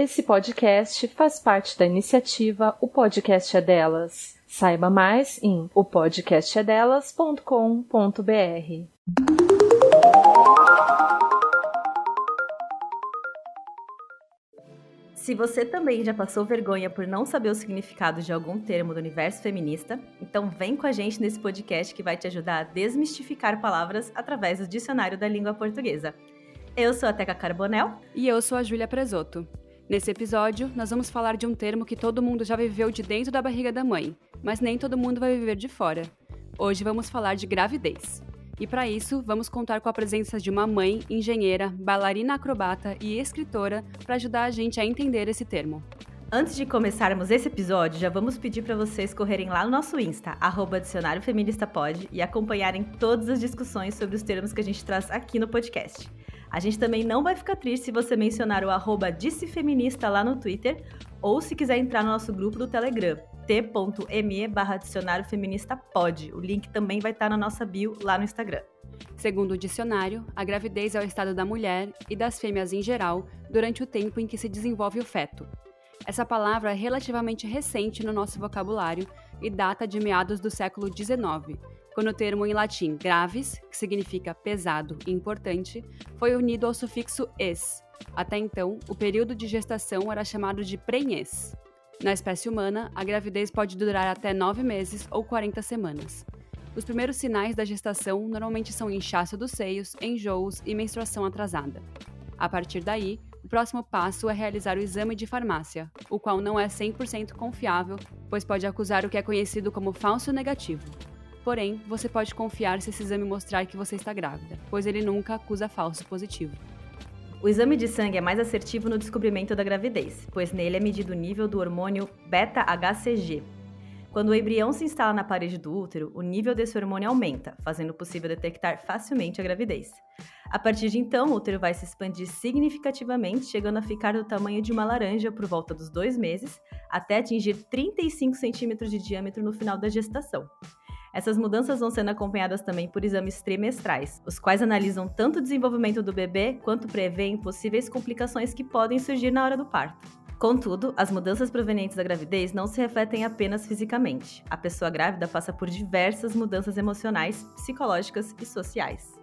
Esse podcast faz parte da iniciativa O Podcast é Delas. Saiba mais em opodcastedelas.com.br. Se você também já passou vergonha por não saber o significado de algum termo do universo feminista, então vem com a gente nesse podcast que vai te ajudar a desmistificar palavras através do dicionário da língua portuguesa. Eu sou a Teca Carbonel. E eu sou a Júlia Presoto. Nesse episódio, nós vamos falar de um termo que todo mundo já viveu de dentro da barriga da mãe, mas nem todo mundo vai viver de fora. Hoje vamos falar de gravidez. E para isso, vamos contar com a presença de uma mãe, engenheira, bailarina acrobata e escritora para ajudar a gente a entender esse termo. Antes de começarmos esse episódio, já vamos pedir para vocês correrem lá no nosso Insta, arroba Feminista Pod, e acompanharem todas as discussões sobre os termos que a gente traz aqui no podcast. A gente também não vai ficar triste se você mencionar o arroba Dissefeminista lá no Twitter, ou se quiser entrar no nosso grupo do Telegram, t.me barra dicionário feminista pode. O link também vai estar na nossa bio lá no Instagram. Segundo o dicionário, a gravidez é o estado da mulher e das fêmeas em geral durante o tempo em que se desenvolve o feto. Essa palavra é relativamente recente no nosso vocabulário e data de meados do século XIX, quando o termo em latim graves, que significa pesado e importante, foi unido ao sufixo es. Até então, o período de gestação era chamado de prenhez. Na espécie humana, a gravidez pode durar até 9 meses ou 40 semanas. Os primeiros sinais da gestação normalmente são inchaço dos seios, enjoos e menstruação atrasada. A partir daí, o próximo passo é realizar o exame de farmácia, o qual não é 100% confiável, pois pode acusar o que é conhecido como falso negativo. Porém, você pode confiar se esse exame mostrar que você está grávida, pois ele nunca acusa falso positivo. O exame de sangue é mais assertivo no descobrimento da gravidez, pois nele é medido o nível do hormônio beta-HCG. Quando o embrião se instala na parede do útero, o nível desse hormônio aumenta, fazendo possível detectar facilmente a gravidez. A partir de então, o útero vai se expandir significativamente, chegando a ficar do tamanho de uma laranja por volta dos dois meses, até atingir 35 centímetros de diâmetro no final da gestação. Essas mudanças vão sendo acompanhadas também por exames trimestrais, os quais analisam tanto o desenvolvimento do bebê quanto prevêem possíveis complicações que podem surgir na hora do parto. Contudo, as mudanças provenientes da gravidez não se refletem apenas fisicamente. A pessoa grávida passa por diversas mudanças emocionais, psicológicas e sociais.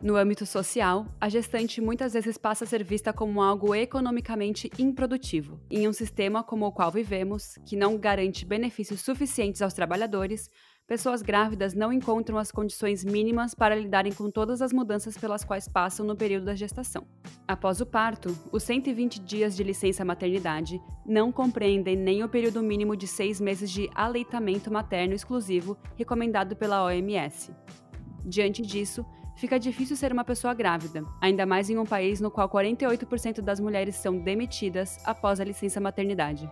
No âmbito social, a gestante muitas vezes passa a ser vista como algo economicamente improdutivo. Em um sistema como o qual vivemos, que não garante benefícios suficientes aos trabalhadores, pessoas grávidas não encontram as condições mínimas para lidarem com todas as mudanças pelas quais passam no período da gestação. Após o parto, os 120 dias de licença maternidade não compreendem nem o período mínimo de seis meses de aleitamento materno exclusivo recomendado pela OMS. Diante disso, fica difícil ser uma pessoa grávida, ainda mais em um país no qual 48% das mulheres são demitidas após a licença maternidade.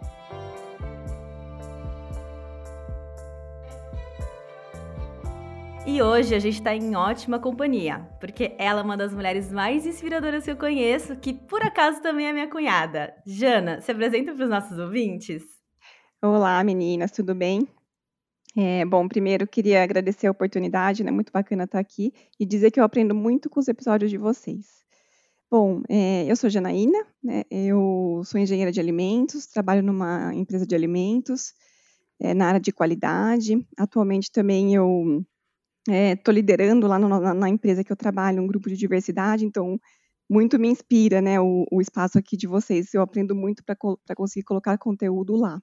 E hoje a gente está em ótima companhia, porque ela é uma das mulheres mais inspiradoras que eu conheço, que por acaso também é minha cunhada. Jana, se apresenta para os nossos ouvintes. Olá, meninas, tudo bem? É, bom, primeiro queria agradecer a oportunidade, né? Muito bacana estar aqui e dizer que eu aprendo muito com os episódios de vocês. Bom, é, eu sou Janaína, né? Eu sou engenheira de alimentos, trabalho numa empresa de alimentos é, na área de qualidade. Atualmente também eu Estou é, liderando lá no, na, na, empresa que eu trabalho um grupo de diversidade, então muito me inspira né, o, o espaço aqui de vocês. Eu aprendo muito para conseguir colocar conteúdo lá.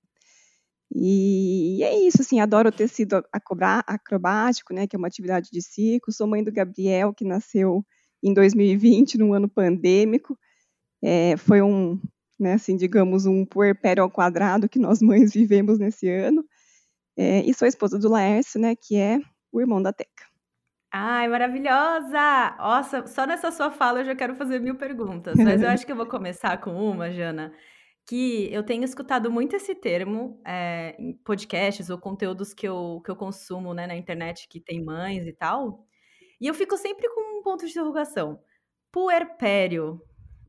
E, é isso, assim, adoro o tecido acrobático, né, que é uma atividade de circo. Sou mãe do Gabriel, que nasceu em 2020, num ano pandêmico. É, foi um, né, assim, digamos, um puerpério ao quadrado que nós mães vivemos nesse ano. É, e sou esposa do Laércio, né, que é o irmão da Teca. Ai, maravilhosa! Nossa, só nessa sua fala eu já quero fazer mil perguntas, mas eu acho que eu vou começar com uma, Jana, que eu tenho escutado muito esse termo é, em podcasts ou conteúdos que eu, que eu consumo né, na internet que tem mães e tal, e eu fico sempre com um ponto de interrogação. Puerpério.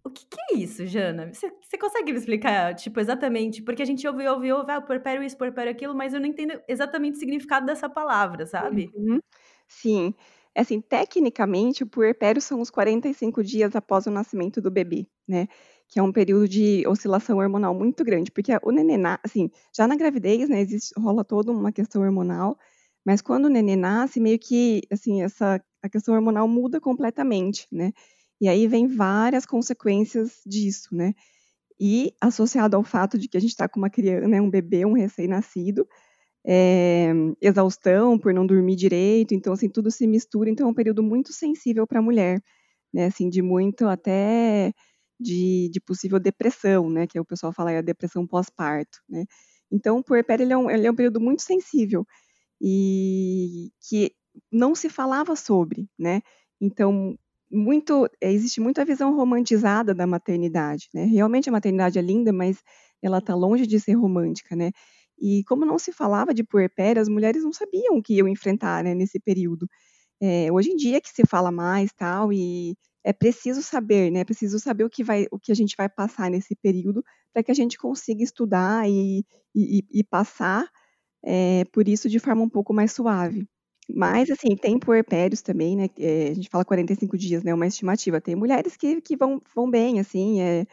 O que, que é isso, Jana? Você, consegue me explicar, tipo, exatamente? Porque a gente ouve, ouve, ouve, ah, puerpério isso, puerpério aquilo, mas eu não entendo exatamente o significado dessa palavra, sabe? Uhum. Sim. É assim, tecnicamente, o puerpério são os 45 dias após o nascimento do bebê, né? que é um período de oscilação hormonal muito grande, porque o neném, assim, já na gravidez, né, existe, rola toda uma questão hormonal, mas quando o neném nasce, meio que, assim, essa, a questão hormonal muda completamente, né, e aí vem várias consequências disso, né, e associado ao fato de que a gente está com uma criança, né, um bebê, um recém-nascido, é, exaustão por não dormir direito, então, assim, tudo se mistura, então é um período muito sensível para a mulher, né, assim, de muito até de, de, possível depressão, né, que o pessoal fala é a depressão pós-parto, né. Então, o puerpério ele é, um, ele é um período muito sensível e que não se falava sobre, né. Então, muito existe muita visão romantizada da maternidade, né. Realmente a maternidade é linda, mas ela está longe de ser romântica, né. E como não se falava de puerpério, as mulheres não sabiam o que iam enfrentar, né, nesse período. É, hoje em dia que se fala mais tal e é preciso saber, né? É preciso saber o que vai, o que a gente vai passar nesse período para que a gente consiga estudar e, e, e passar é, por isso de forma um pouco mais suave. Mas, assim, tem puerpérios também, né? É, a gente fala 45 dias, né? Uma estimativa. Tem mulheres que, que vão, vão bem, assim, é,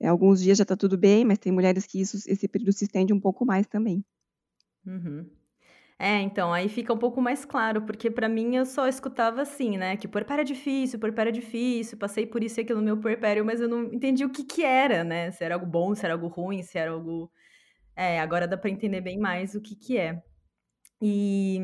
é, alguns dias já está tudo bem, mas tem mulheres que isso, esse período se estende um pouco mais também. Uhum. É, então, aí fica um pouco mais claro, porque para mim eu só escutava assim, né? Que puerpério é difícil, puerpério é difícil, passei por isso e aquilo no meu puerpério, mas eu não entendi o que que era, né? Se era algo bom, se era algo ruim, se era algo... É, agora dá para entender bem mais o que que é. E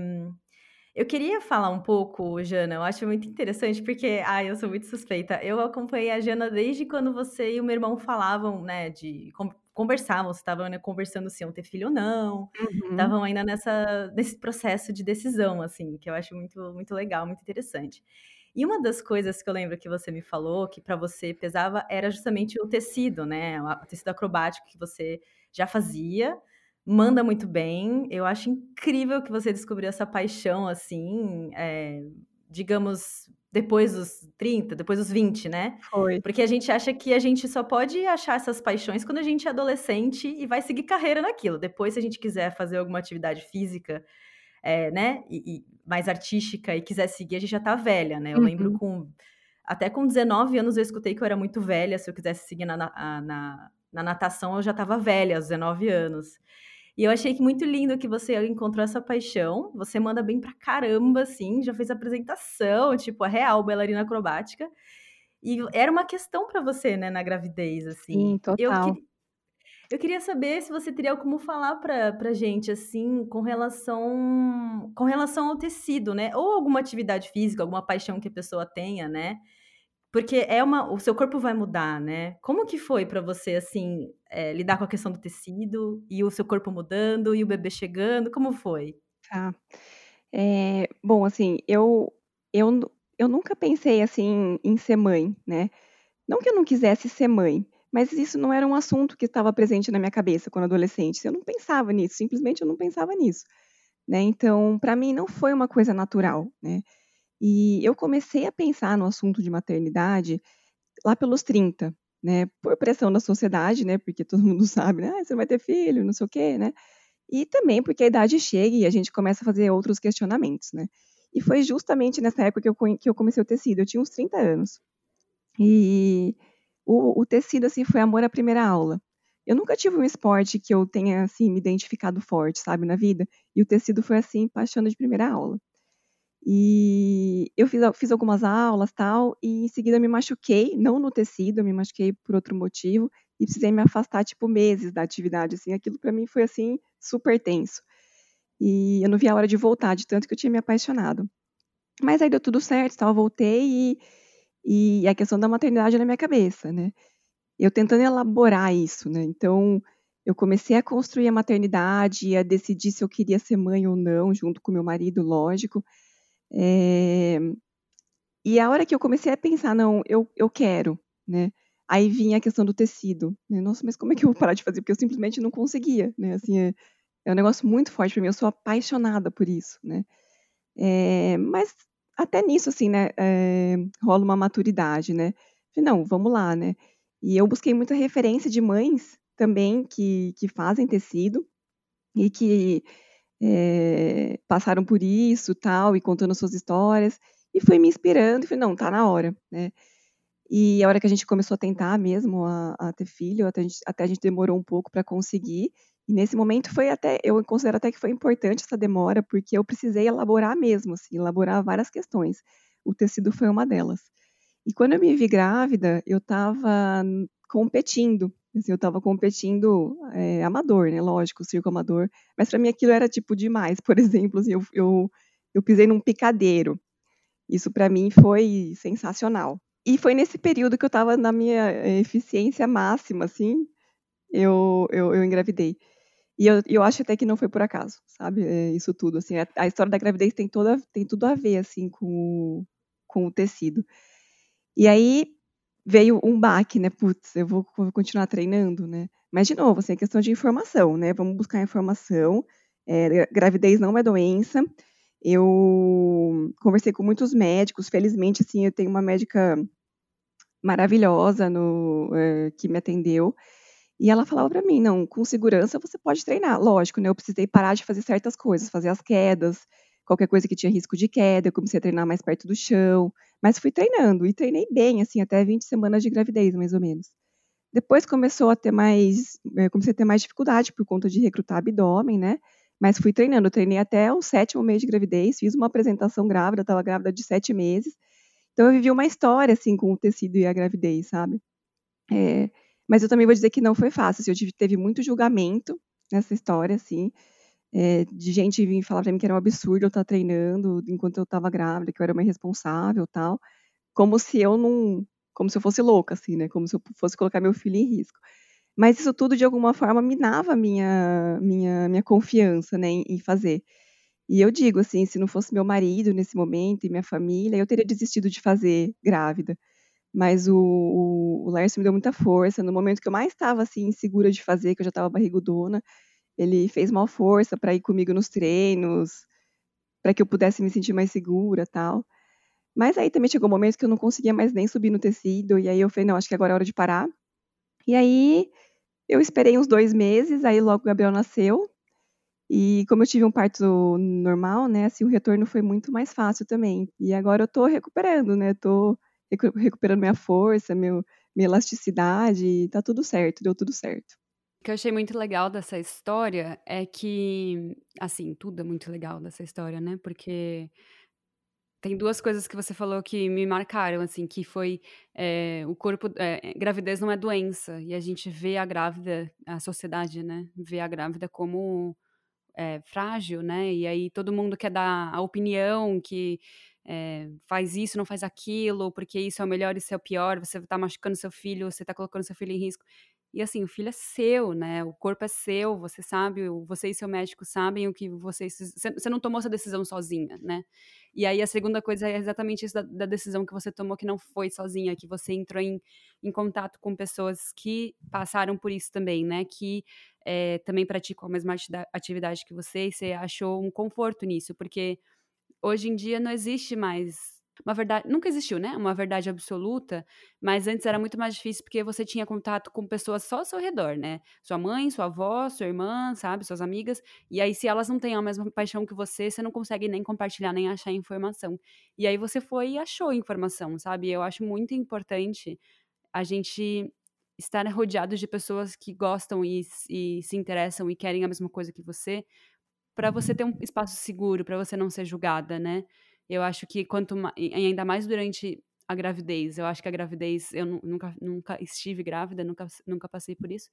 eu queria falar um pouco, Jana, eu acho muito interessante, porque, ai, eu sou muito suspeita. Eu acompanhei a Jana desde quando você e o meu irmão falavam, né, de conversavam, você estavam né, conversando se iam ter filho ou não, estavam uhum. ainda nessa, nesse processo de decisão, assim, que eu acho muito, muito legal, muito interessante. E uma das coisas que eu lembro que você me falou, que para você pesava, era justamente o tecido, né? O tecido acrobático que você já fazia, manda muito bem. Eu acho incrível que você descobriu essa paixão, assim, é, digamos, depois dos 30, depois dos 20, né? Foi. Porque a gente acha que a gente só pode achar essas paixões quando a gente é adolescente e vai seguir carreira naquilo. Depois, se a gente quiser fazer alguma atividade física, é, né, e, e, mais artística e quiser seguir, a gente já tá velha, né? Eu uhum. lembro com. Até com 19 anos eu escutei que eu era muito velha. Se eu quisesse seguir na, na, na, na natação, eu já tava velha, aos 19 anos. E eu achei que muito lindo que você encontrou essa paixão. Você manda bem pra caramba, assim, já fez apresentação, tipo, a real bailarina acrobática. E era uma questão para você, né, na gravidez, assim. Sim, total. Eu, eu queria saber se você teria como falar pra, pra gente, assim, com relação, com relação ao tecido, né? Ou alguma atividade física, alguma paixão que a pessoa tenha, né? Porque é uma, o seu corpo vai mudar, né? Como que foi para você, assim, é, lidar com a questão do tecido e o seu corpo mudando e o bebê chegando? Como foi? Tá. É, bom, assim, eu, eu, eu nunca pensei, assim, em ser mãe, né? Não que eu não quisesse ser mãe, mas isso não era um assunto que estava presente na minha cabeça quando adolescente. Eu não pensava nisso, simplesmente eu não pensava nisso. Né? Então, para mim, não foi uma coisa natural, né? E eu comecei a pensar no assunto de maternidade lá pelos 30, né? Por pressão da sociedade, né? Porque todo mundo sabe, né? Ah, você não vai ter filho, não sei o quê, né? E também porque a idade chega e a gente começa a fazer outros questionamentos, né? E foi justamente nessa época que eu, que eu comecei o tecido. Eu tinha uns 30 anos. E o, o tecido, assim, foi amor à primeira aula. Eu nunca tive um esporte que eu tenha, assim, me identificado forte, sabe, na vida. E o tecido foi, assim, paixão de primeira aula. E eu fiz, fiz algumas aulas tal, e em seguida me machuquei, não no tecido, eu me machuquei por outro motivo, e precisei me afastar, tipo, meses da atividade, assim, aquilo para mim foi, assim, super tenso. E eu não vi a hora de voltar, de tanto que eu tinha me apaixonado. Mas aí deu tudo certo, tal, voltei e, e a questão da maternidade na minha cabeça, né? Eu tentando elaborar isso, né? Então, eu comecei a construir a maternidade, a decidir se eu queria ser mãe ou não, junto com meu marido, lógico. É... E a hora que eu comecei a pensar, não, eu, eu quero, né? Aí vinha a questão do tecido, né? Nossa, mas como é que eu vou parar de fazer? Porque eu simplesmente não conseguia, né? Assim, é, é um negócio muito forte para mim. Eu sou apaixonada por isso, né? É... Mas até nisso, assim, né? É... Rola uma maturidade, né? Não, vamos lá, né? E eu busquei muita referência de mães também que, que fazem tecido e que é, passaram por isso, tal, e contando suas histórias, e foi me inspirando, e falei, não, tá na hora, né? E a hora que a gente começou a tentar mesmo a, a ter filho, até a, gente, até a gente demorou um pouco para conseguir. E nesse momento foi até, eu considero até que foi importante essa demora, porque eu precisei elaborar mesmo, assim, elaborar várias questões. O tecido foi uma delas. E quando eu me vi grávida, eu estava competindo. Assim, eu estava competindo é, amador, né? Lógico, circo amador. Mas para mim aquilo era tipo demais. Por exemplo, assim, eu, eu, eu pisei num picadeiro. Isso para mim foi sensacional. E foi nesse período que eu estava na minha eh, eficiência máxima, assim, eu, eu, eu engravidei. E eu, eu acho até que não foi por acaso, sabe? É isso tudo, assim. A, a, história da gravidez tem, toda, tem tudo a ver, assim, com o, com o tecido. E aí veio um baque, né? Putz, eu vou, continuar treinando, né? Mas, de novo, assim, é questão de informação, né? Vamos buscar informação. É, gravidez não é doença. Eu conversei com muitos médicos. Felizmente, assim, eu tenho uma médica maravilhosa no, é, que me atendeu. E ela falava para mim, não, com segurança você pode treinar. Lógico, né? Eu precisei parar de fazer certas coisas, fazer as quedas, qualquer coisa que tinha risco de queda, eu comecei a treinar mais perto do chão, mas fui treinando e treinei bem, assim, até 20 semanas de gravidez, mais ou menos. Depois começou a ter mais, eh, comecei a ter mais dificuldade por conta de recrutar abdômen, né? Mas fui treinando, treinei até o sétimo mês de gravidez, fiz uma apresentação grávida, estava grávida de sete meses, então eu vivi uma história assim com o tecido e a gravidez, sabe? É, mas eu também vou dizer que não foi fácil. Assim, eu tive, teve muito julgamento nessa história, assim, é, de gente vir falar para mim que era um absurdo eu estar treinando enquanto eu estava grávida, que eu era uma irresponsável, tal, como se eu não, como se eu fosse louca, assim, né? Como se eu fosse colocar meu filho em risco. Mas isso tudo de alguma forma minava minha minha minha confiança, né, em, em fazer. E eu digo assim, se não fosse meu marido nesse momento e minha família, eu teria desistido de fazer grávida. Mas o, o, o Lércio me deu muita força. No momento que eu mais estava assim, insegura de fazer, que eu já estava barrigudona, ele fez maior força para ir comigo nos treinos, para que eu pudesse me sentir mais segura tal. Mas aí também chegou um momento que eu não conseguia mais nem subir no tecido, e aí eu falei, não, acho que agora é hora de parar. E aí eu esperei uns dois meses, aí logo o Gabriel nasceu, e como eu tive um parto normal, né, assim, o retorno foi muito mais fácil também. E agora eu tô recuperando, né, tô recuperando minha força, meu, minha elasticidade, tá tudo certo, deu tudo certo. O que eu achei muito legal dessa história é que, assim, tudo é muito legal dessa história, né, porque tem duas coisas que você falou que me marcaram, assim, que foi é, o corpo, é, gravidez não é doença, e a gente vê a grávida, a sociedade, né, vê a grávida como é, frágil, né? E aí todo mundo quer dar a opinião que faz isso, não faz aquilo, porque isso é o melhor, isso é o pior, você está machucando seu filho, você está colocando seu filho em risco. E assim, o filho é seu, né? O corpo é seu, você sabe, você e seu médico sabem o que vocês. Você não tomou essa decisão sozinha, né? E aí a segunda coisa é exatamente isso da, da decisão que você tomou, que não foi sozinha, que você entrou em, em contato com pessoas que passaram por isso também, né? Que é, também praticam a mesma atividade que você e você achou um conforto nisso, porque hoje em dia não existe mais uma verdade, nunca existiu, né? Uma verdade absoluta, mas antes era muito mais difícil porque você tinha contato com pessoas só ao seu redor, né? Sua mãe, sua avó, sua irmã, sabe, suas amigas. E aí se elas não têm a mesma paixão que você, você não consegue nem compartilhar nem achar informação. E aí você foi e achou informação, sabe? Eu acho muito importante a gente estar rodeado de pessoas que gostam e, e se interessam e querem a mesma coisa que você, para você ter um espaço seguro, para você não ser julgada, né? Eu acho que quanto ainda mais durante a gravidez, eu acho que a gravidez, eu nunca, nunca estive grávida, nunca, nunca passei por isso,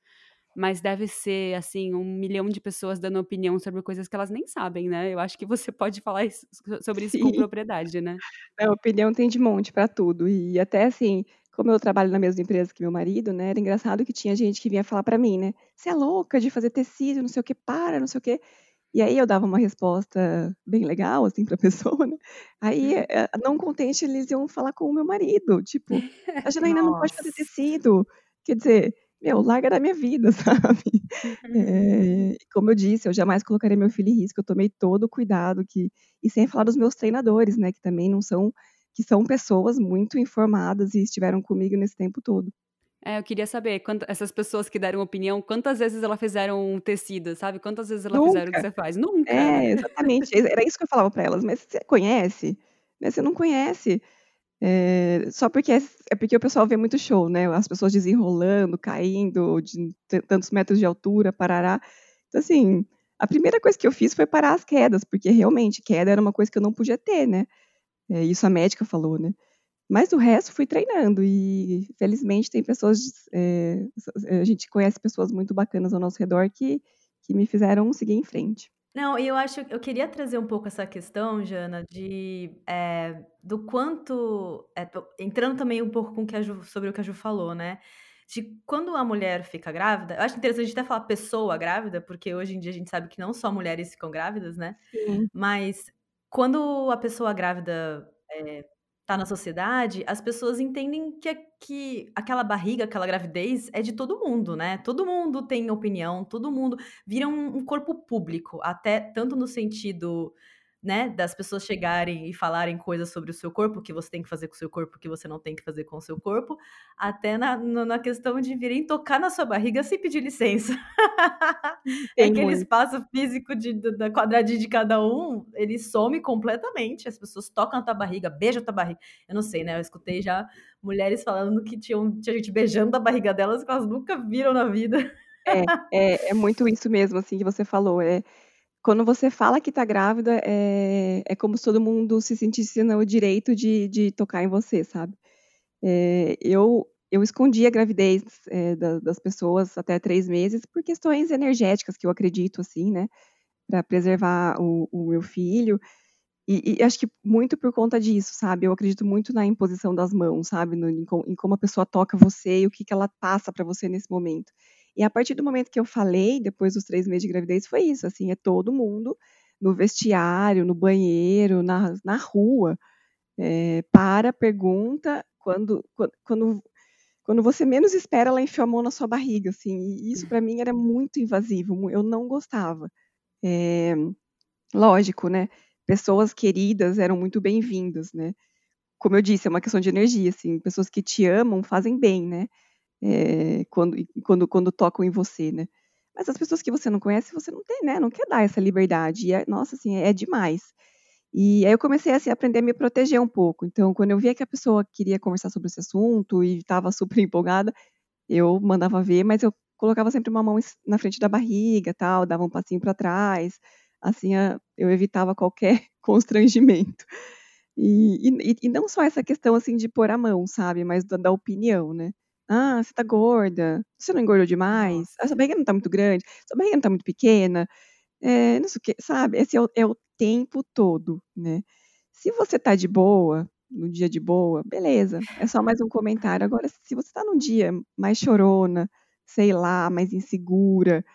mas deve ser, assim, um milhão de pessoas dando opinião sobre coisas que elas nem sabem, né? Eu acho que você pode falar isso, sobre isso Sim. com propriedade, né? A opinião tem de monte para tudo, e até, assim, como eu trabalho na mesma empresa que meu marido, né, era engraçado que tinha gente que vinha falar para mim, né, você é louca de fazer tecido, não sei o que, para, não sei o que. E aí eu dava uma resposta bem legal, assim, pra pessoa, né? Aí, eh, não contente, eles iam falar com o meu marido, tipo, a Janaína não pode fazer tecido. Quer dizer, meu, larga da minha vida, sabe? É, como eu disse, eu jamais colocaria meu filho em risco, eu tomei todo o cuidado que e sem falar dos meus treinadores, né, que também não são que são pessoas muito informadas e estiveram comigo nesse tempo todo. É, eu queria saber, quanto, essas pessoas que deram opinião, quantas vezes elas fizeram um tecido, sabe? Quantas vezes elas fizeram o que você faz? Nunca. É, exatamente. Era isso que eu falava para elas. Mas você conhece? Né? Você não conhece. É, só porque é, é, porque o pessoal vê muito show, né? As pessoas desenrolando, caindo de tantos metros de altura, parará. Então, assim, a primeira coisa que eu fiz foi parar as quedas, porque realmente queda era uma coisa que eu não podia ter, né? É, isso a médica falou, né? Mas o resto fui treinando e felizmente tem pessoas, é, a gente conhece pessoas muito bacanas ao nosso redor que, que me fizeram seguir em frente. Não, e eu acho, eu queria trazer um pouco essa questão, Jana, de é, do quanto, é, entrando também um pouco com que Ju, sobre o que a Ju falou, né? De quando a mulher fica grávida, eu acho interessante até falar pessoa grávida, porque hoje em dia a gente sabe que não só mulheres ficam grávidas, né? Sim. Mas quando a pessoa grávida é, tá na sociedade, as pessoas entendem que, que aquela barriga, aquela gravidez é de todo mundo, né? Todo mundo tem opinião, todo mundo vira um, um corpo público, até tanto no sentido né, das pessoas chegarem e falarem coisas sobre o seu corpo, que você tem que fazer com o seu corpo, que você não tem que fazer com o seu corpo, até na, na questão de virem tocar na sua barriga sem pedir licença. é aquele muito. espaço físico de, da quadradinha de cada um, ele some completamente. As pessoas tocam na tua barriga, beijam a tua barriga. Eu não sei, né? Eu escutei já mulheres falando que tinham, tinha gente beijando a barriga delas que elas nunca viram na vida. É, é, é muito isso mesmo, assim, que você falou. É, quando você fala que tá grávida, é, é como se todo mundo se sentisse no direito de, de tocar em você, sabe? É, eu, eu escondi a gravidez é, da, das pessoas até três meses por questões energéticas, que eu acredito, assim, né? Para preservar o, o, meu filho. E, e, acho que muito por conta disso, sabe? Eu acredito muito na imposição das mãos, sabe? No, em, como a pessoa toca você e o que, que ela passa para você nesse momento. E a partir do momento que eu falei, depois dos três meses de gravidez, foi isso, assim, é todo mundo no vestiário, no banheiro, na, na rua, é, para, pergunta, quando, quando, quando você menos espera, ela enfiou a mão na sua barriga, assim, e isso para mim era muito invasivo, eu não gostava. É, lógico, né, pessoas queridas eram muito bem-vindas, né, como eu disse, é uma questão de energia, assim, pessoas que te amam fazem bem, né, é, quando, quando, quando tocam em você, né? Mas as pessoas que você não conhece, você não tem, né? Não quer dar essa liberdade. E é, nossa, assim, é demais. E aí eu comecei assim, a aprender a me proteger um pouco. Então, quando eu via que a pessoa queria conversar sobre esse assunto e estava super empolgada, eu mandava ver, mas eu colocava sempre uma mão na frente da barriga, tal, dava um passinho para trás. Assim, eu evitava qualquer constrangimento. E, e, e, não só essa questão assim de pôr a mão, sabe, mas da, da opinião, né? Ah, você tá gorda, você não engordou demais, a sua barriga não tá muito grande, sua barriga não tá muito pequena, é, não sei o que, sabe? Esse é o, é o tempo todo, né? Se você tá de boa, no dia de boa, beleza, é só mais um comentário. Agora, se você tá num dia mais chorona, sei lá, mais insegura,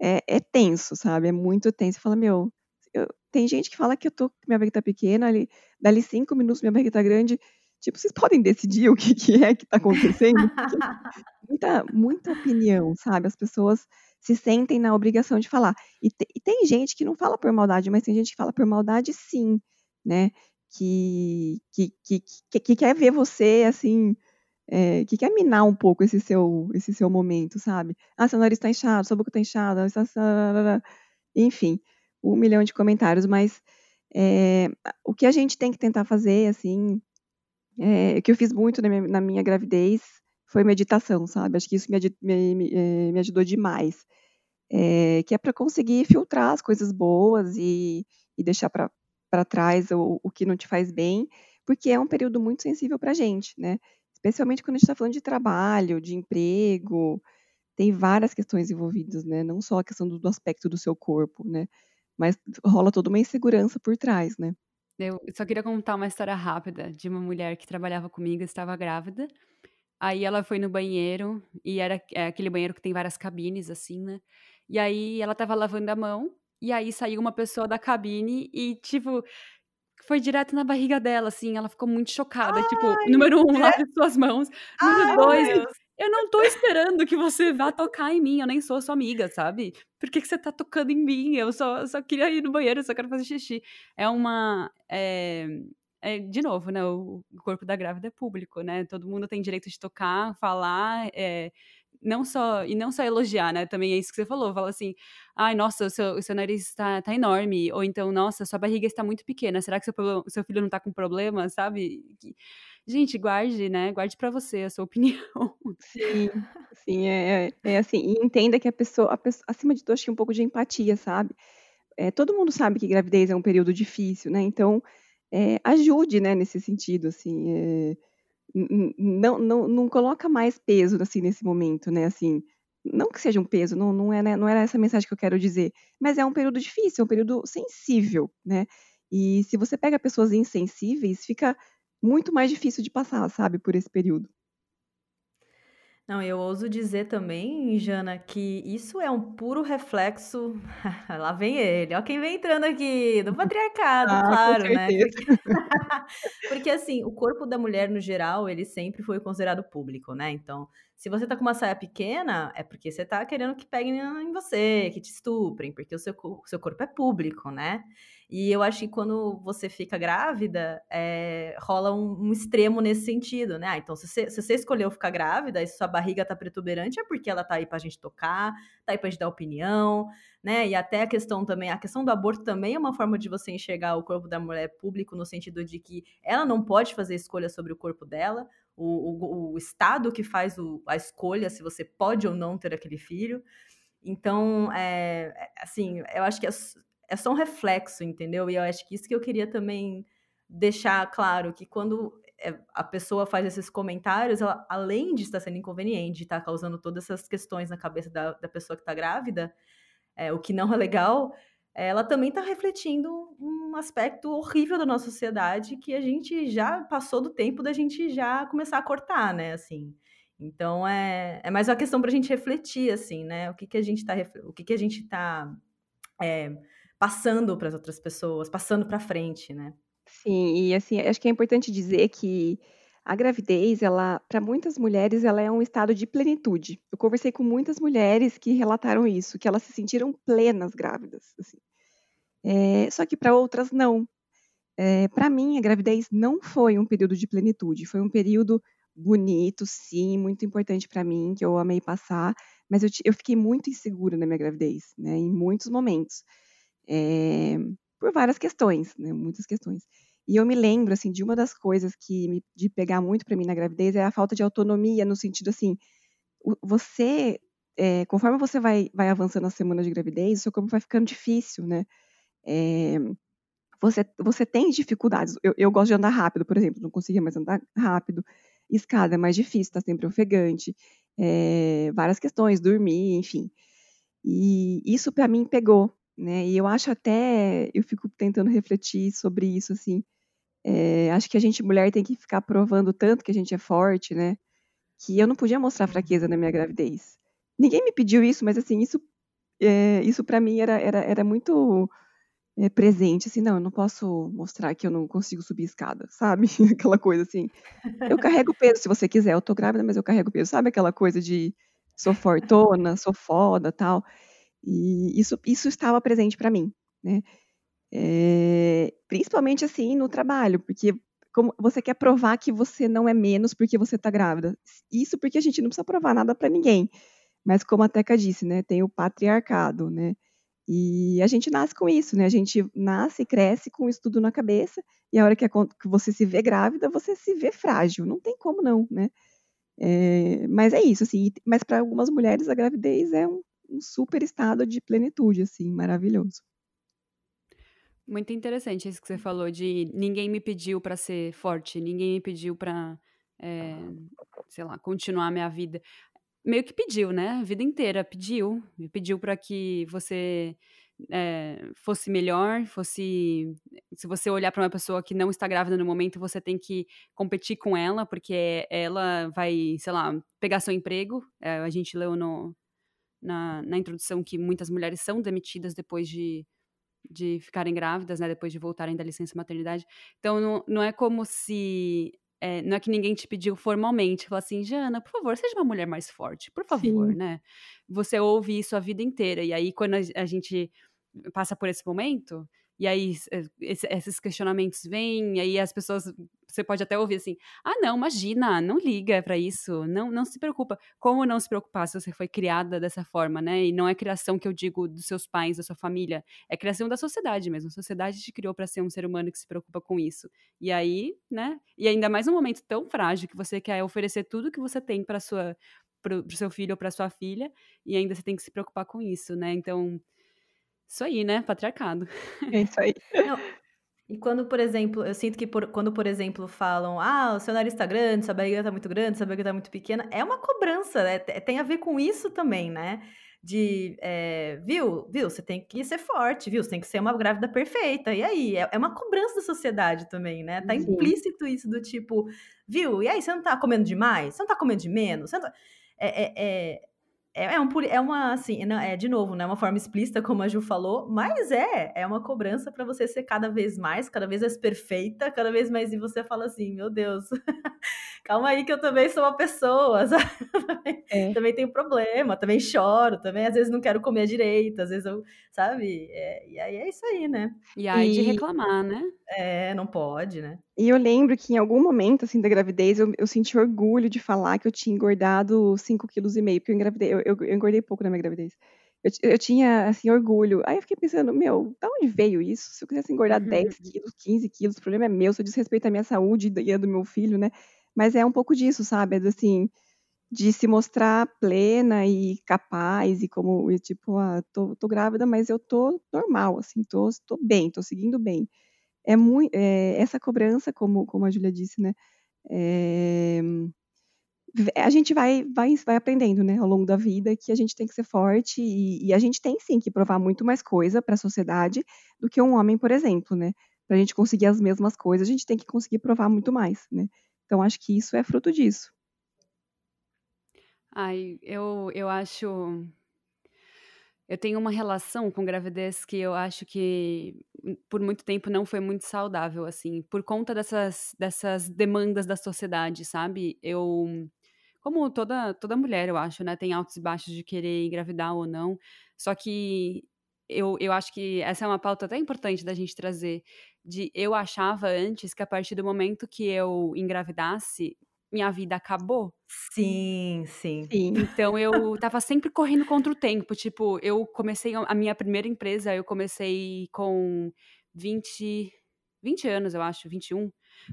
é, é tenso, sabe? É muito tenso. Você fala, meu, eu, tem gente que fala que eu tô, minha barriga tá pequena, ali, dali cinco minutos minha barriga tá grande, Tipo, vocês podem decidir o que, que é que está acontecendo? muita, muita opinião, sabe? As pessoas se sentem na obrigação de falar. E, te, e, tem gente que não fala por maldade, mas tem gente que fala por maldade sim, né? Que, que, que, que, que quer ver você, assim, é, que quer minar um pouco esse seu, esse seu momento, sabe? Ah, seu nariz está inchado, sua boca está inchada, enfim, um milhão de comentários, mas é, o que a gente tem que tentar fazer, assim, é, que eu fiz muito na minha, na minha, gravidez foi meditação, sabe? Acho que isso me, me, eh, me ajudou demais. É, que é para conseguir filtrar as coisas boas e, e deixar para trás o, o, que não te faz bem, porque é um período muito sensível para a gente, né? Especialmente quando a gente está falando de trabalho, de emprego, tem várias questões envolvidas, né? Não só a questão do, do aspecto do seu corpo, né? Mas rola toda uma insegurança por trás, né? Eu só queria contar uma história rápida de uma mulher que trabalhava comigo, estava grávida. Aí ela foi no banheiro, e era é, aquele banheiro que tem várias cabines, assim, né? E aí ela tava lavando a mão, e aí saiu uma pessoa da cabine e, tipo, foi direto na barriga dela, assim. Ela ficou muito chocada. Tipo, Ai, tipo, número um, lave suas mãos. Número Ai, dois, eu não tô esperando que você vá tocar em mim, eu nem sou sua amiga, sabe? Por que, que você tá tocando em mim? Eu só, só queria ir no banheiro, eu só quero fazer xixi. É uma. É, é, de novo, né? O corpo da grávida é público, né? Todo mundo tem direito de tocar, falar, é, não só e não só elogiar, né? Também é isso que você falou, fala assim, ai, nossa, o seu, o seu nariz está tá enorme, ou então, nossa, sua barriga está muito pequena, será que seu, seu filho não está com problema, sabe? Gente, guarde, né? Guarde para você a sua opinião. Sim, sim, é, é, é assim, e entenda que a pessoa, a pessoa, acima de tudo, acho que um pouco de empatia, sabe? É, todo mundo sabe que gravidez é um período difícil, né? Então, é, ajude, né, nesse sentido, assim, é, não, não, não coloca mais peso, assim, nesse momento, né, assim, não que seja um peso, não, não, é, né, não era essa mensagem que eu quero dizer, mas é um período difícil, é um período sensível, né, e se você pega pessoas insensíveis, fica muito mais difícil de passar, sabe, por esse período. Não, eu ouso dizer também, Jana, que isso é um puro reflexo. Lá vem ele, ó, quem vem entrando aqui, do patriarcado, ah, claro, né? Porque... Porque assim, o corpo da mulher no geral, ele sempre foi considerado público, né? Então, se você tá com uma saia pequena, é porque você tá querendo que peguem em você, que te estuprem, porque o seu, o seu corpo é público, né? E eu acho que quando você fica grávida, é, rola um, um, extremo nesse sentido, né? Ah, então, se você, se você, escolheu ficar grávida e sua barriga tá protuberante, é porque ela tá aí pra gente tocar, tá aí pra gente dar opinião, né? E até a questão também, a questão do aborto também é uma forma de você enxergar o corpo da mulher público, no sentido de que ela não pode fazer escolha sobre o corpo dela, o, o, o Estado que faz o, a escolha se você pode ou não ter aquele filho. Então, é, é assim, eu acho que é, é só um reflexo, entendeu? E eu acho que isso que eu queria também deixar claro, que quando é, a pessoa faz esses comentários, ela, além de estar sendo inconveniente, de estar causando todas essas questões na cabeça da, da pessoa que está grávida, é, o que não é legal, ela também está refletindo um aspecto horrível da nossa sociedade que a gente já passou do tempo da gente já começar a cortar, né? Assim, então é, é mais uma questão para a gente refletir, assim, né? O que, que a gente está o que, que a gente está é, passando para as outras pessoas, passando para frente, né? Sim, e assim, acho que é importante dizer que a gravidez, ela, para muitas mulheres, ela é um estado de plenitude. Eu conversei com muitas mulheres que relataram isso, que elas se sentiram plenas grávidas. Assim. É, só que para outras não. É, para mim, a gravidez não foi um período de plenitude, foi um período bonito, sim, muito importante para mim, que eu amei passar, mas eu, eu, fiquei muito insegura na minha gravidez, né, em muitos momentos, é, por várias questões, né, muitas questões. E eu me lembro, assim, de uma das coisas que me de pegar muito para mim na gravidez é a falta de autonomia, no sentido assim, você, é, conforme você vai, vai avançando na semana de gravidez, o seu corpo vai ficando difícil, né? É, você, você tem dificuldades. Eu, eu gosto de andar rápido, por exemplo, não conseguia mais andar rápido. Escada é mais difícil, está sempre ofegante. É, várias questões, dormir, enfim. E isso para mim pegou, né? E eu acho até, eu fico tentando refletir sobre isso, assim. É, acho que a gente, mulher, tem que ficar provando tanto que a gente é forte, né? Que eu não podia mostrar fraqueza na minha gravidez. Ninguém me pediu isso, mas assim, isso, é, isso para mim era, era, era muito é, presente, assim, não, eu não posso mostrar que eu não consigo subir escada, sabe? aquela coisa assim. Eu carrego peso se você quiser, eu tô grávida, mas eu carrego peso, sabe aquela coisa de sou fortona, sou foda, tal. E isso, isso estava presente para mim, né? É, principalmente assim no trabalho, porque como você quer provar que você não é menos porque você está grávida. Isso porque a gente não precisa provar nada para ninguém. Mas como a Teca disse, né, tem o patriarcado, né? E a gente nasce com isso, né? A gente nasce e cresce com isso tudo na cabeça, e a hora que, você se vê grávida, você se vê frágil. Não tem como não, né? É, mas é isso, assim. Mas para algumas mulheres a gravidez é um um super estado de plenitude, assim, maravilhoso. Muito interessante isso que você falou de ninguém me pediu para ser forte, ninguém me pediu para, é, sei lá, continuar minha vida. Meio que pediu, né? A vida inteira pediu, me pediu para que você é, fosse melhor, fosse. Se você olhar para uma pessoa que não está grávida no momento, você tem que competir com ela, porque ela vai, sei lá, pegar seu emprego. É, a gente leu no, na, na introdução que muitas mulheres são demitidas depois de, de ficarem grávidas, né, depois de voltarem da licença maternidade. Então, não, não é como se. É, não é que ninguém te pediu formalmente, falar assim, Jana, por favor, seja uma mulher mais forte, por favor, Sim. né? Você ouve isso a vida inteira, e aí quando a, a gente passa por esse momento, e aí esses questionamentos vêm, e aí as pessoas você pode até ouvir assim: ah, não, imagina, não liga para isso, não, não se preocupa. Como não se preocupar se você foi criada dessa forma, né? E não é criação que eu digo dos seus pais, da sua família, é criação da sociedade mesmo. A sociedade te criou para ser um ser humano que se preocupa com isso. E aí, né? E ainda mais um momento tão frágil que você quer oferecer tudo que você tem para sua para o seu filho ou para sua filha, e ainda você tem que se preocupar com isso, né? Então, isso aí, né? Patriarcado. É isso aí. Não, e quando, por exemplo, eu sinto que por, quando, por exemplo, falam, ah, o seu nariz tá grande, sua barriga tá muito grande, sua barriga tá muito pequena, é uma cobrança, né? Tem a ver com isso também, né? De, é, viu, viu, você tem que ser forte, viu, você tem que ser uma grávida perfeita, e aí? É, é uma cobrança da sociedade também, né? Tá Sim. implícito isso do tipo, viu, e aí, você não tá comendo demais? Você não tá comendo de menos? Tá... É, é, é, é, é, um, é uma, assim, é de novo, não é uma forma explícita, como a Ju falou, mas é, é uma cobrança para você ser cada vez mais, cada vez mais perfeita, cada vez mais, e você fala assim, meu Deus, calma aí que eu também sou uma pessoa, é. também tenho problema, também choro, também às vezes não quero comer direito, às vezes eu, sabe, é, e aí é isso aí, né? E aí e... de reclamar, né? É, não pode, né? E eu lembro que em algum momento, assim, da gravidez, eu, eu senti orgulho de falar que eu tinha engordado 5,5 kg, porque eu engravidei, eu, eu, eu, engordei pouco na minha gravidez. Eu, eu, tinha, assim, orgulho. Aí eu fiquei pensando, meu, da onde veio isso? Se eu quisesse engordar uhum. 10 quilos, 15 quilos, o problema é meu, se eu desrespeito a minha saúde e a do meu filho, né? Mas é um pouco disso, sabe? É assim, de se mostrar plena e capaz e como, e, tipo, ah, tô, tô grávida, mas eu tô normal, assim, tô, tô bem, tô seguindo bem é muito é, essa cobrança, como, como a Júlia disse, né? É, a gente vai, vai, vai aprendendo, né, ao longo da vida, que a gente tem que ser forte e, e a gente tem sim que provar muito mais coisa para a sociedade do que um homem, por exemplo, né? Para a gente conseguir as mesmas coisas, a gente tem que conseguir provar muito mais, né? Então acho que isso é fruto disso. Ai, eu, eu acho eu tenho uma relação com gravidez que eu acho que hum, por muito tempo não foi muito saudável, assim, por conta dessas, dessas demandas da sociedade, sabe? Eu, como toda, toda mulher, eu acho, né, tem altos e baixos de querer engravidar ou não, só que eu, eu acho que essa é uma pauta até importante da gente trazer, de eu achava antes que a partir do momento que eu engravidasse, minha vida acabou. Sim, sim. sim. Então eu tava sempre correndo contra o tempo. Tipo, eu comecei a minha primeira empresa, eu comecei com 20, 20 anos, eu acho, 21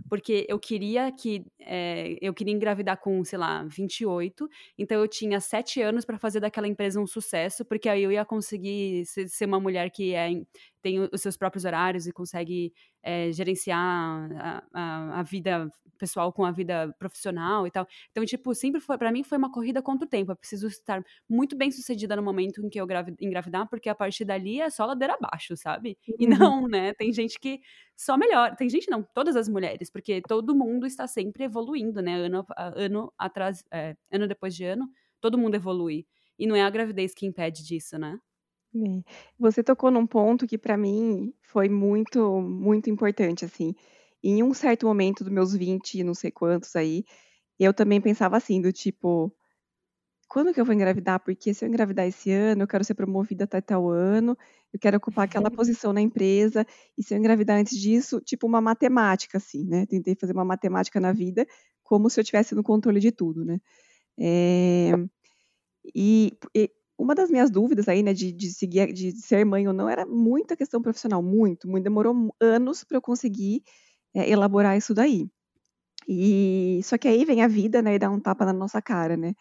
porque eu queria que é, eu queria engravidar com, sei lá, 28, então eu tinha sete anos para fazer daquela empresa um sucesso, porque aí eu ia conseguir ser, ser uma mulher que é, tem os seus próprios horários e consegue é, gerenciar a, a, a, vida pessoal com a vida profissional e tal. Então, tipo, sempre foi, para mim foi uma corrida contra o tempo. Eu preciso estar muito bem sucedida no momento em que eu engravidar, porque a partir dali é só ladeira abaixo, sabe? E uhum. não, né? Tem gente que só melhora. Tem gente não, todas as mulheres, porque todo mundo está sempre evoluindo, né? Ano, ano atrás, é, ano depois de ano, todo mundo evolui. E não é a gravidez que impede disso, né? Você tocou num ponto que para mim foi muito, muito importante, assim. Em um certo momento dos meus 20, não sei quantos aí, eu também pensava assim, do tipo, quando que eu vou engravidar? Porque se eu engravidar esse ano, eu quero ser promovida até tal ano, eu quero ocupar aquela posição na empresa, e se eu engravidar antes disso, tipo uma matemática, assim, né? Tentei fazer uma matemática na vida, como se eu tivesse no controle de tudo, né? É, e, e, uma das minhas dúvidas aí, né, de, de seguir, de ser mãe ou não, era muita questão profissional, muito, muito. Demorou anos para eu conseguir é, elaborar isso daí. E só que aí vem a vida, né, e dá um tapa na nossa cara, né?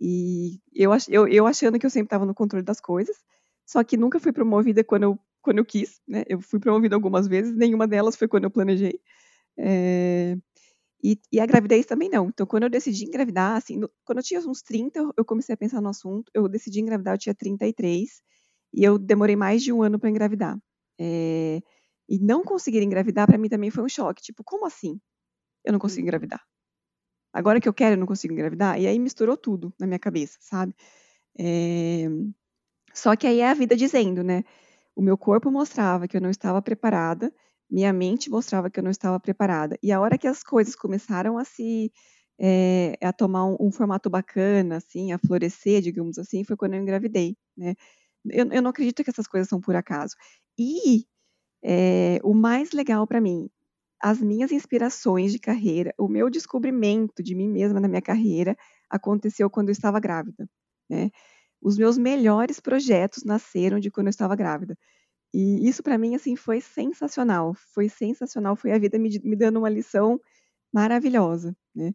E eu, eu, eu achando que eu sempre estava no controle das coisas, só que nunca fui promovida quando eu, quando eu quis, né? Eu fui promovida algumas vezes, nenhuma delas foi quando eu planejei. É, e, e, a gravidez também não. Então, quando eu decidi engravidar, assim, no, quando eu tinha uns 30, eu comecei a pensar no assunto. Eu decidi engravidar, eu tinha 33, e eu demorei mais de um ano para engravidar. É, e não conseguir engravidar, para mim também foi um choque. Tipo, como assim? Eu não consigo engravidar. Agora que eu quero, eu não consigo engravidar. E aí misturou tudo na minha cabeça, sabe? É, só que aí é a vida dizendo, né? O meu corpo mostrava que eu não estava preparada minha mente mostrava que eu não estava preparada. E a hora que as coisas começaram a se é, a tomar um, um, formato bacana, assim, a florescer, digamos assim, foi quando eu engravidei, né? Eu, eu não acredito que essas coisas são por acaso. E é, o mais legal para mim, as minhas inspirações de carreira, o meu descobrimento de mim mesma na minha carreira aconteceu quando eu estava grávida, né? Os meus melhores projetos nasceram de quando eu estava grávida. E isso para mim assim foi sensacional, foi sensacional, foi a vida me, me dando uma lição maravilhosa, né?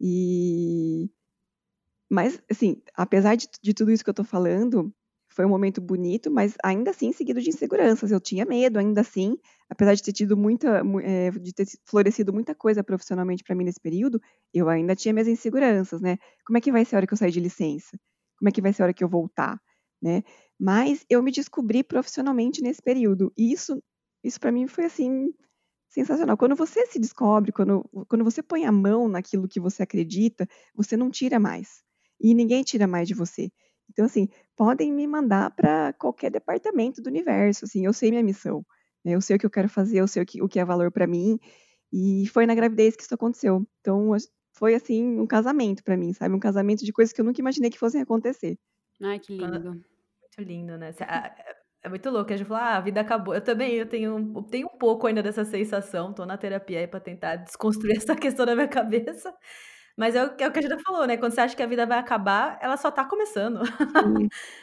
E mas assim, apesar de, de tudo isso que eu estou falando, foi um momento bonito, mas ainda assim seguido de inseguranças. Eu tinha medo, ainda assim, apesar de ter tido muita, é, de ter florescido muita coisa profissionalmente para mim nesse período, eu ainda tinha minhas inseguranças, né? Como é que vai ser a hora que eu sair de licença? Como é que vai ser a hora que eu voltar, né? Mas eu me descobri profissionalmente nesse período. E isso, isso para mim foi assim sensacional. Quando você se descobre, quando, quando você põe a mão naquilo que você acredita, você não tira mais. E ninguém tira mais de você. Então, assim, podem me mandar para qualquer departamento do universo. Assim, eu sei minha missão. Né? Eu sei o que eu quero fazer, eu sei o que, o que é valor para mim. E foi na gravidez que isso aconteceu. Então, foi assim um casamento para mim, sabe? Um casamento de coisas que eu nunca imaginei que fossem acontecer. Ai, que lindo. Muito lindo, né? É muito louco. A gente fala, ah, a vida acabou. Eu também eu tenho, eu tenho um pouco ainda dessa sensação. Tô na terapia aí para tentar desconstruir essa questão da minha cabeça. Mas é o, é o que a gente falou, né? Quando você acha que a vida vai acabar, ela só tá começando.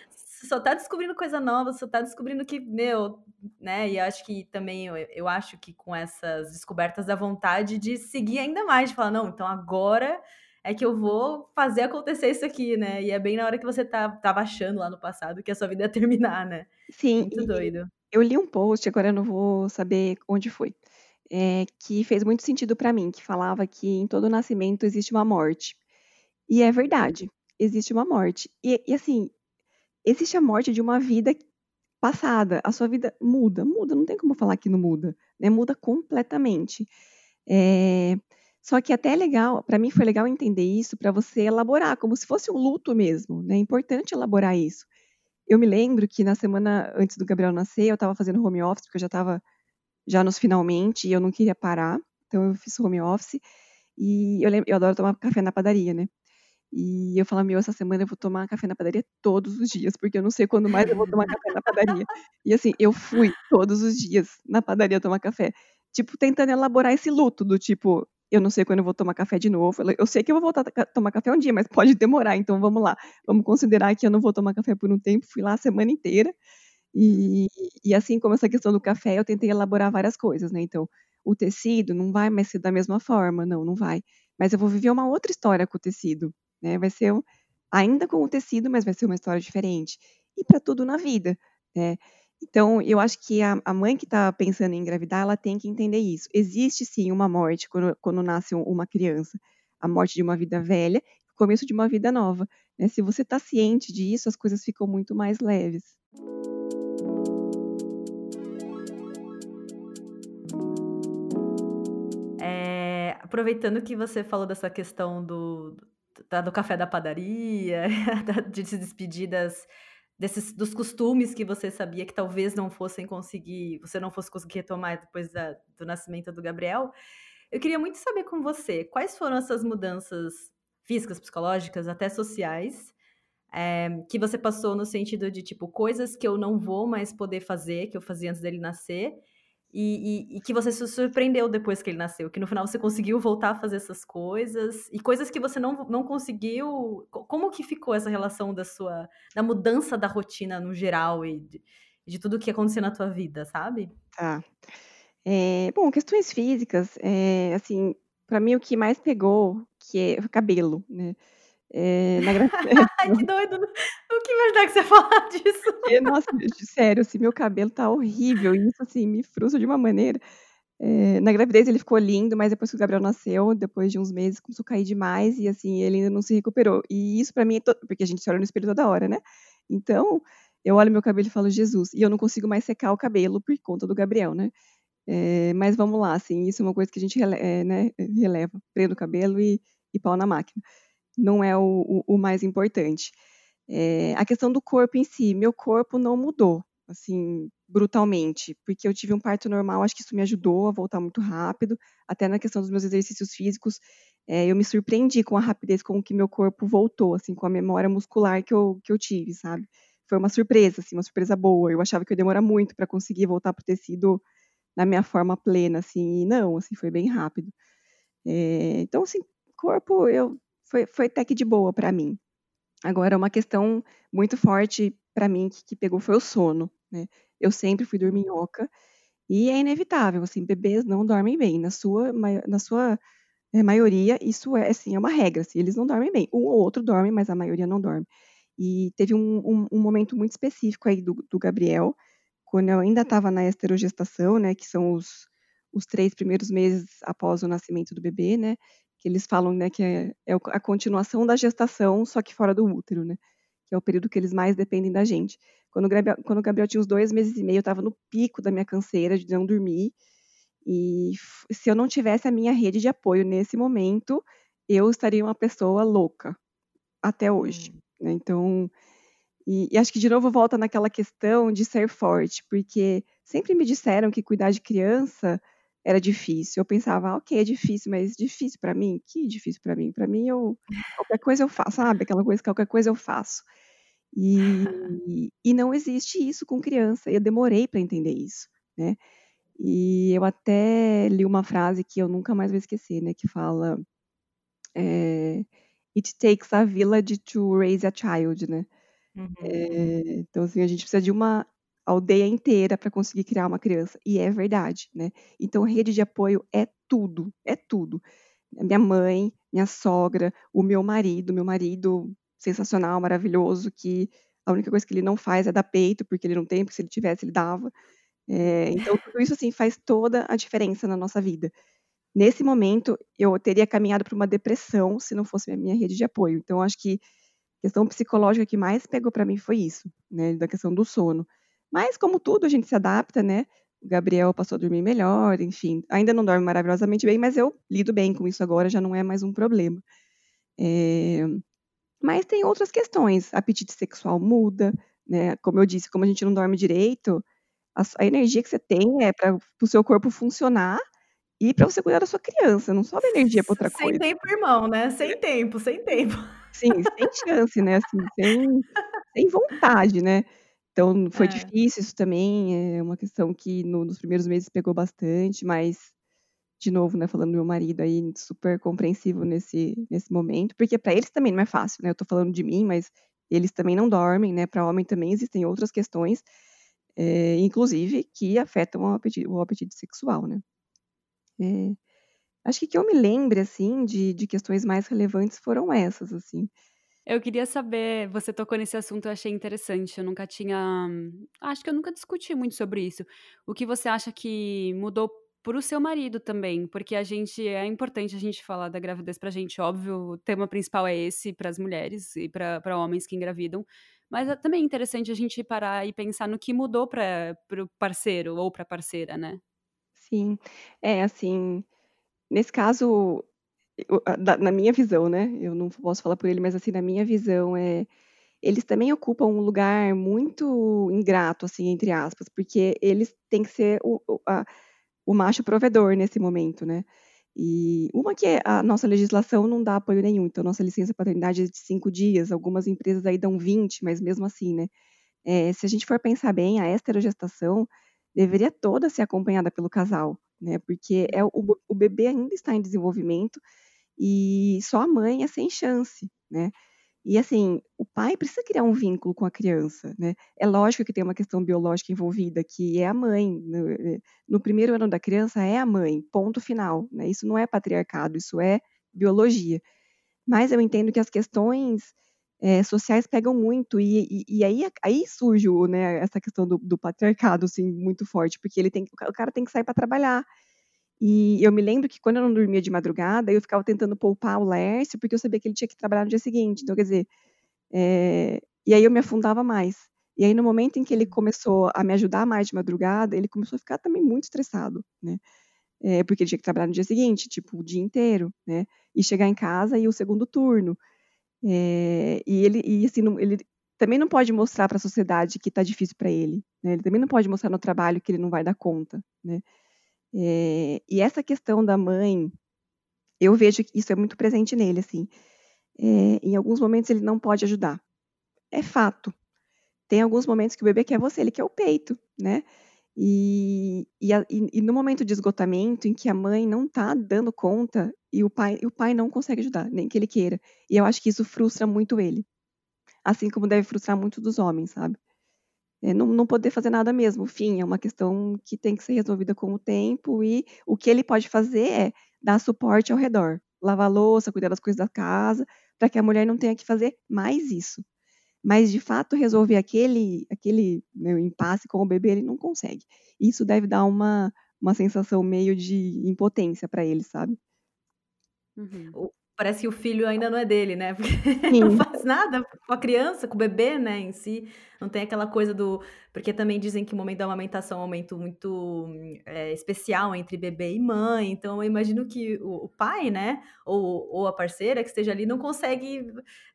você só tá descobrindo coisa nova, só tá descobrindo que, meu, né? E eu acho que também, eu, eu acho que com essas descobertas da vontade de seguir ainda mais, de falar, não, então agora é que eu vou fazer acontecer isso aqui, né? E é bem na hora que você tá, tava achando lá no passado que a sua vida ia terminar, né? Sim. Muito doido. Eu li um post, agora eu não vou saber onde foi, é, que fez muito sentido para mim, que falava que em todo nascimento existe uma morte. E é verdade, existe uma morte. E, e assim, existe a morte de uma vida passada. A sua vida muda, muda, não tem como falar que não muda, né? Muda completamente. É, só que até é legal, para mim foi legal entender isso para você elaborar, como se fosse um luto mesmo, né? É importante elaborar isso. Eu me lembro que na semana antes do Gabriel nascer, eu estava fazendo home office, porque eu já estava já nos finalmente e eu não queria parar, então eu fiz home office. E eu, lembro, eu adoro tomar café na padaria, né? E eu falava, meu, essa semana eu vou tomar café na padaria todos os dias, porque eu não sei quando mais eu vou tomar café na padaria. E assim, eu fui todos os dias na padaria tomar café. Tipo, tentando elaborar esse luto do tipo, eu não sei quando eu vou tomar café de novo. Eu sei que eu vou voltar a tomar café um dia, mas pode demorar, então vamos lá. Vamos considerar que eu não vou tomar café por um tempo. Fui lá a semana inteira. E, e assim como essa questão do café, eu tentei elaborar várias coisas, né? Então, o tecido não vai mais ser da mesma forma, não, não vai. Mas eu vou viver uma outra história com o tecido, né? Vai ser ainda com o tecido, mas vai ser uma história diferente. E para tudo na vida, né? Então, eu acho que a, a mãe que está pensando em engravidar, ela tem que entender isso. Existe sim uma morte quando, quando nasce uma criança, a morte de uma vida velha, o começo de uma vida nova. Né? Se você está ciente disso, as coisas ficam muito mais leves. É, aproveitando que você falou dessa questão do, do, do café da padaria, de se despedir das desses dos costumes que você sabia que talvez não fossem conseguir, você não fosse conseguir retomar depois da, do nascimento do Gabriel. Eu queria muito saber com você quais foram essas mudanças físicas, psicológicas, até sociais, é, que você passou no sentido de tipo coisas que eu não vou mais poder fazer, que eu fazia antes dele nascer, e, e, e, que você se surpreendeu depois que ele nasceu, que no final você conseguiu voltar a fazer essas coisas e coisas que você não, não conseguiu. Como que ficou essa relação da sua da mudança da rotina no geral e de, de tudo que aconteceu na tua vida, sabe? Tá. É, bom, questões físicas, é, assim, para mim o que mais pegou que é o cabelo, né? É, na gra... Ai, que doido! O que imaginar que você ia falar disso? É, nossa, sério, assim, meu cabelo tá horrível. E isso, assim, me frustra de uma maneira. É, na gravidez ele ficou lindo, mas depois que o Gabriel nasceu, depois de uns meses, começou a cair demais e, assim, ele ainda não se recuperou. E isso para mim é to... porque a gente se olha no espelho toda hora, né? Então, eu olho meu cabelo e falo, Jesus, e eu não consigo mais secar o cabelo por conta do Gabriel, né? É, mas vamos lá, assim, isso é uma coisa que a gente rele é, né, releva, prendo o cabelo e, e pau na máquina não é o, o, o mais importante. É, a questão do corpo em si, meu corpo não mudou, assim, brutalmente, porque eu tive um parto normal, acho que isso me ajudou a voltar muito rápido, até na questão dos meus exercícios físicos, é, eu me surpreendi com a rapidez com que meu corpo voltou, assim, com a memória muscular que eu, que eu tive, sabe? Foi uma surpresa, assim, uma surpresa boa. Eu achava que eu ia demorar muito para conseguir voltar para o tecido na minha forma plena, assim, e não, assim, foi bem rápido. É, então, assim, corpo, eu, foi, foi até que de boa para mim. Agora, uma questão muito forte para mim que, que, pegou foi o sono, né? Eu sempre fui dorminhoca e é inevitável, assim, bebês não dormem bem. Na sua, na sua é, maioria, isso é, assim, é uma regra, assim, eles não dormem bem. Um ou outro dorme, mas a maioria não dorme. E teve um, um, um momento muito específico aí do, do Gabriel, quando eu ainda estava na esterogestação, né, que são os, os três primeiros meses após o nascimento do bebê, né, que eles falam, né, que é, é a continuação da gestação, só que fora do útero, né, que é o período que eles mais dependem da gente. Quando o Gabriel, quando o Gabriel tinha uns dois meses e meio, eu estava no pico da minha canseira de não dormir, e se eu não tivesse a minha rede de apoio nesse momento, eu estaria uma pessoa louca até hoje. Hum. Né? Então, e, e, acho que de novo volta naquela questão de ser forte, porque sempre me disseram que cuidar de criança era difícil. Eu pensava, ah, ok, é difícil, mas difícil para mim? Que difícil para mim? Para mim, eu qualquer coisa eu faço, sabe? Aquela coisa, qualquer coisa eu faço. E, e não existe isso com criança. Eu demorei para entender isso, né? E eu até li uma frase que eu nunca mais vou esquecer, né? Que fala é, It takes a village to raise a child, né? Uhum. É, então, assim, a gente precisa de uma aldeia inteira para conseguir criar uma criança. E é verdade, né? Então, rede de apoio é tudo, é tudo. Minha mãe, minha sogra, o meu marido, meu marido sensacional, maravilhoso, que a única coisa que ele não faz é dar peito, porque ele não tem, porque se ele tivesse, ele dava. É, então, tudo isso, assim, faz toda a diferença na nossa vida. Nesse momento, eu teria caminhado para uma depressão se não fosse a minha rede de apoio. Então, acho que a questão psicológica que mais pegou para mim foi isso, né, da questão do sono. Mas, como tudo, a gente se adapta, né? O Gabriel passou a dormir melhor, enfim. Ainda não dorme maravilhosamente bem, mas eu lido bem com isso agora, já não é mais um problema. É... Mas tem outras questões. Apetite sexual muda, né? Como eu disse, como a gente não dorme direito, a, a energia que você tem é para o seu corpo funcionar e para você cuidar da sua criança. Não sobra energia para outra sem coisa. Sem tempo, irmão, né? Sem tempo, sem tempo. Sim, sem chance, né? Assim, sem, sem vontade, né? Então foi é. difícil isso também. É uma questão que no, nos primeiros meses pegou bastante, mas de novo, né, falando do meu marido aí, super compreensivo nesse, nesse momento, porque para eles também não é fácil, né? Eu tô falando de mim, mas eles também não dormem, né? Para homem também existem outras questões, é, inclusive que afetam o apetite, o apetite sexual, né? É, acho que que eu me lembre assim de, de questões mais relevantes foram essas, assim. Eu queria saber, você tocou nesse assunto, eu achei interessante. Eu nunca tinha. Acho que eu nunca discuti muito sobre isso. O que você acha que mudou para o seu marido também, porque a gente é importante a gente falar da gravidez para a gente, óbvio, o tema principal é esse para as mulheres e para homens que engravidam, mas é também interessante a gente parar e pensar no que mudou para o parceiro ou para parceira, né? Sim, é assim, nesse caso, na minha visão, né? Eu não posso falar por ele, mas assim, na minha visão é eles também ocupam um lugar muito ingrato, assim, entre aspas, porque eles têm que ser o, a, o macho provedor nesse momento, né? E uma que é, a nossa legislação não dá apoio nenhum, então nossa licença paternidade é de cinco dias, algumas empresas aí dão 20, mas mesmo assim, né? É, se a gente for pensar bem, a esterogestação deveria toda ser acompanhada pelo casal, né? Porque é o, o bebê ainda está em desenvolvimento e só a mãe é sem chance, né? E assim, o pai precisa criar um vínculo com a criança, né? É lógico que tem uma questão biológica envolvida, que é a mãe. No, eh, no primeiro ano da criança é a mãe, ponto final. Né? Isso não é patriarcado, isso é biologia. Mas eu entendo que as questões é, sociais pegam muito, e, e, e, aí, aí surge né, essa questão do, do, patriarcado assim, muito forte, porque ele tem, o cara tem que sair para trabalhar. E eu me lembro que quando eu não dormia de madrugada, eu ficava tentando poupar o Lércio, porque eu sabia que ele tinha que trabalhar no dia seguinte. Então, quer dizer, é... e aí eu me afundava mais. E aí, no momento em que ele começou a me ajudar mais de madrugada, ele começou a ficar também muito estressado, né? É, porque ele tinha que trabalhar no dia seguinte, tipo, o dia inteiro, né? E chegar em casa e o segundo turno. É, e ele, e assim, ele também não pode mostrar para a sociedade que está difícil para ele, né? Ele também não pode mostrar no trabalho que ele não vai dar conta, né? É, e essa questão da mãe, eu vejo que isso é muito presente nele, assim. É, em alguns momentos ele não pode ajudar. É fato. Tem alguns momentos que o bebê quer você, ele quer o peito, né? E, e, e, e, no momento de esgotamento, em que a mãe não está dando conta e o pai, e o pai não consegue ajudar, nem que ele queira. E eu acho que isso frustra muito ele. Assim como deve frustrar muito dos homens, sabe? É, não, não poder fazer nada mesmo. Fim, é uma questão que tem que ser resolvida com o tempo e o que ele pode fazer é dar suporte ao redor. Lavar louça, cuidar das coisas da casa, para que a mulher não tenha que fazer mais isso mas de fato resolver aquele, aquele né, impasse com o bebê ele não consegue. Isso deve dar uma, uma sensação meio de impotência para ele, sabe? Uhum. Parece que o filho ainda não é dele, né? Porque não faz nada com a criança, com o bebê, né, em si. Não tem aquela coisa do. Porque também dizem que o momento da amamentação é um momento muito é, especial entre bebê e mãe. Então, eu imagino que o, o, pai, né, ou, ou a parceira que esteja ali, não consegue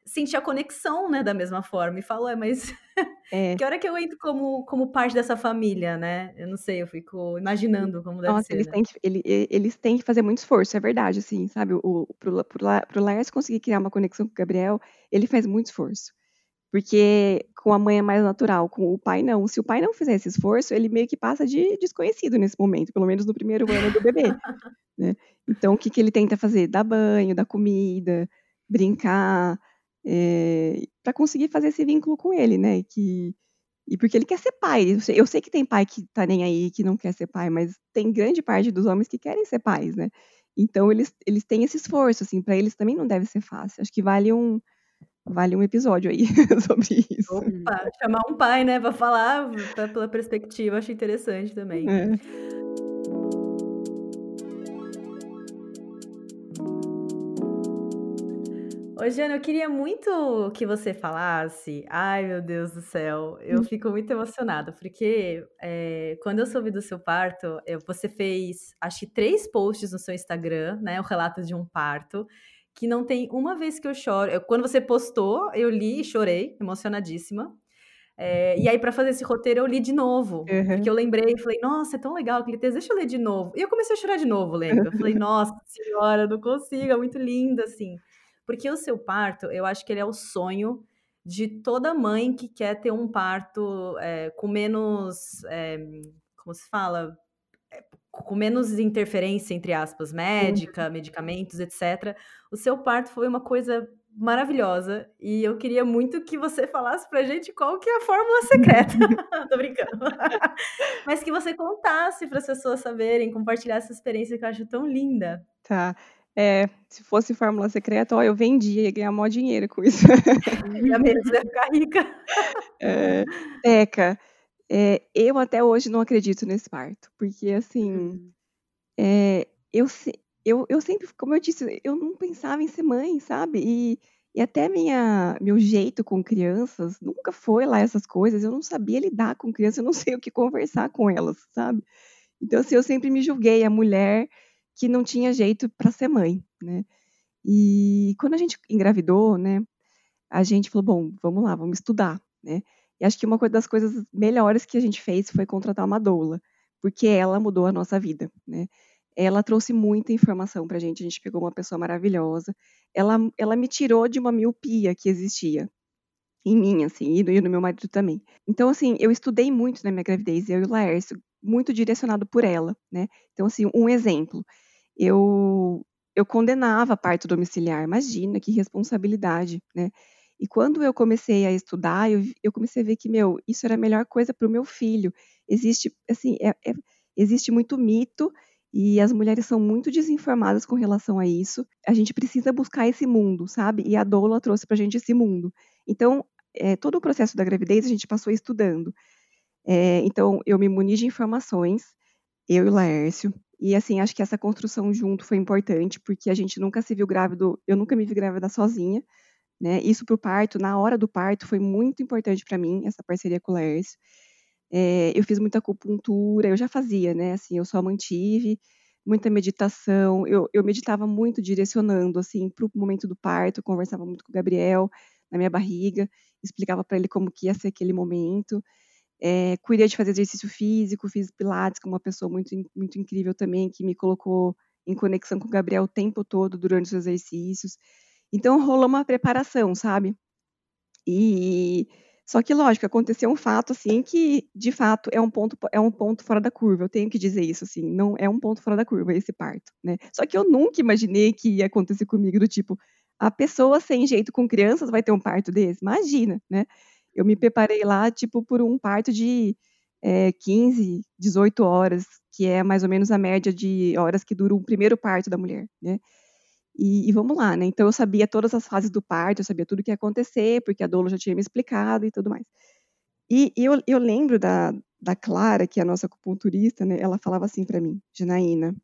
sentir a conexão, né, da mesma forma. E fala, mas é. que hora que eu entro como, como parte dessa família, né? Eu não sei, eu fico imaginando como deve Nossa, ser. Eles, né? têm que, ele, eles têm que fazer muito esforço, é verdade, assim, sabe? O, pro, pro, pro Lars conseguir criar uma conexão com o Gabriel, ele faz muito esforço. Porque com a mãe é mais natural, com o pai não. Se o pai não fizer esse esforço, ele meio que passa de desconhecido nesse momento, pelo menos no primeiro ano do bebê. né? Então, o que, que ele tenta fazer? Dar banho, dar comida, brincar, é, eh, para conseguir fazer esse vínculo com ele, né? Que, e porque ele quer ser pai. Eu sei, eu sei, que tem pai que tá nem aí, que não quer ser pai, mas tem grande parte dos homens que querem ser pais, né? Então, eles, eles têm esse esforço, assim, para eles também não deve ser fácil. Acho que vale um vale um episódio aí sobre isso. Opa, chamar um pai, né, para falar pra, pela perspectiva, acho interessante também. É. Ô, Jana, eu queria muito que você falasse. Ai, meu Deus do céu, eu hum. fico muito emocionada, porque é, quando eu soube do seu parto, eu, você fez, acho que três posts no seu Instagram, né? O relato de um parto que não tem uma vez que eu choro. Eu, quando você postou, eu li e chorei, emocionadíssima. É, e aí, para fazer esse roteiro, eu li de novo. Uhum. Porque eu lembrei, falei, nossa, é tão legal aquele texto, deixa eu ler de novo. E eu comecei a chorar de novo, lembra? Eu falei, nossa senhora, não consigo, é muito lindo, assim. Porque o seu parto, eu acho que ele é o sonho de toda mãe que quer ter um parto é, com menos. É, como se fala? Com menos interferência, entre aspas, médica, uhum. medicamentos, etc. O seu parto foi uma coisa maravilhosa e eu queria muito que você falasse pra gente qual que é a fórmula secreta. Tô brincando. Mas que você contasse para as pessoas saberem, compartilhar essa experiência que eu acho tão linda. Tá. É, se fosse fórmula secreta, ó, eu vendia, ia ganhar maior dinheiro com isso. Ia mesmo, ia ficar rica. É, Teca, é, eu até hoje não acredito nesse parto, porque assim, uhum. é, eu, eu, eu sempre, como eu disse, eu não pensava em ser mãe, sabe? E, e até minha, meu jeito com crianças nunca foi lá essas coisas, eu não sabia lidar com crianças, eu não sei o que conversar com elas, sabe? Então, assim, eu sempre me julguei a mulher que não tinha jeito para ser mãe, né? E quando a gente engravidou, né, a gente falou, bom, vamos lá, vamos estudar, né? E acho que uma das coisas melhores que a gente fez foi contratar uma doula, porque ela mudou a nossa vida, né? Ela trouxe muita informação para a gente, a gente pegou uma pessoa maravilhosa. Ela, ela me tirou de uma miopia que existia em mim, assim, e no meu marido também. Então, assim, eu estudei muito na minha gravidez, eu e o Laércio, muito direcionado por ela, né? Então, assim, um exemplo, eu eu condenava parto domiciliar, imagina que responsabilidade, né? E quando eu comecei a estudar, eu, eu comecei a ver que, meu, isso era a melhor coisa para o meu filho. Existe, assim, é, é, existe muito mito e as mulheres são muito desinformadas com relação a isso. A gente precisa buscar esse mundo, sabe? E a doula trouxe para a gente esse mundo. Então, é, todo o processo da gravidez a gente passou estudando. É, então, eu me muni de informações, eu e o Laércio. E, assim, acho que essa construção junto foi importante, porque a gente nunca se viu grávido, eu nunca me vi grávida sozinha. Né? Isso para o parto, na hora do parto, foi muito importante para mim, essa parceria com o Laércio. É, eu fiz muita acupuntura, eu já fazia, né? Assim, eu só mantive muita meditação. Eu, eu meditava muito, direcionando assim para o momento do parto. Conversava muito com o Gabriel na minha barriga, explicava para ele como que ia ser aquele momento. É, cuidei de fazer exercício físico, fiz pilates com uma pessoa muito, muito incrível também que me colocou em conexão com o Gabriel o tempo todo durante os exercícios. Então rolou uma preparação, sabe? E Só que, lógico, aconteceu um fato, assim, que, de fato, é um ponto, é um ponto fora da curva. Eu tenho que dizer isso, assim, não é um ponto fora da curva esse parto, né? Só que eu nunca imaginei que ia acontecer comigo do tipo, a pessoa sem jeito com crianças vai ter um parto desse? Imagina, né? Eu me preparei lá, tipo, por um parto de é, 15, 18 horas, que é mais ou menos a média de horas que dura o primeiro parto da mulher, né? E, e, vamos lá, né? Então eu sabia todas as fases do parto, eu sabia tudo o que ia acontecer, porque a Dolo já tinha me explicado e tudo mais. E, e eu, eu, lembro da, da Clara, que é a nossa acupunturista, né? Ela falava assim para mim, Janaína,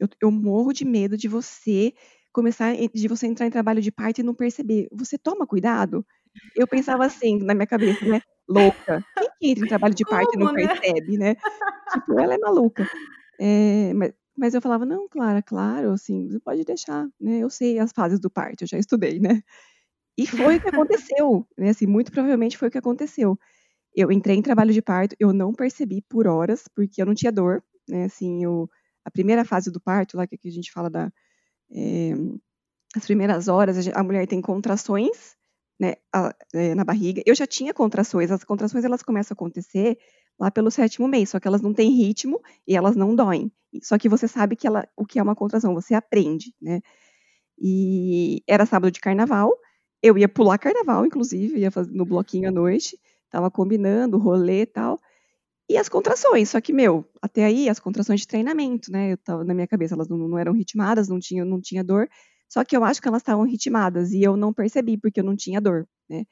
eu, eu morro de medo de você começar, de você entrar em trabalho de parto e não perceber. Você toma cuidado? Eu pensava assim, na minha cabeça, né? Louca. Quem que entra em trabalho de parto Como, e não né? percebe, né? tipo, ela é maluca. É, mas, mas eu falava, não, Clara, claro, assim, você pode deixar, né? Eu sei as fases do parto, eu já estudei, né? E foi o que aconteceu, né? Assim, muito provavelmente foi o que aconteceu. Eu entrei em trabalho de parto, eu não percebi por horas, porque eu não tinha dor, né? Assim, eu, a primeira fase do parto, lá que a gente fala da, é, as primeiras horas, a mulher tem contrações, né, a, é, na barriga. Eu já tinha contrações, as contrações elas começam a acontecer lá pelo sétimo mês, só que elas não têm ritmo e elas não doem. Só que você sabe que ela, o que é uma contração, você aprende, né? E era sábado de carnaval, eu ia pular carnaval, inclusive, ia no bloquinho à noite, tava combinando, rolê e tal. E as contrações, só que, meu, até aí, as contrações de treinamento, né? Eu tava na minha cabeça, elas não, não eram ritmadas, não tinha, não tinha dor. Só que eu acho que elas estavam ritmadas e eu não percebi, porque eu não tinha dor, né?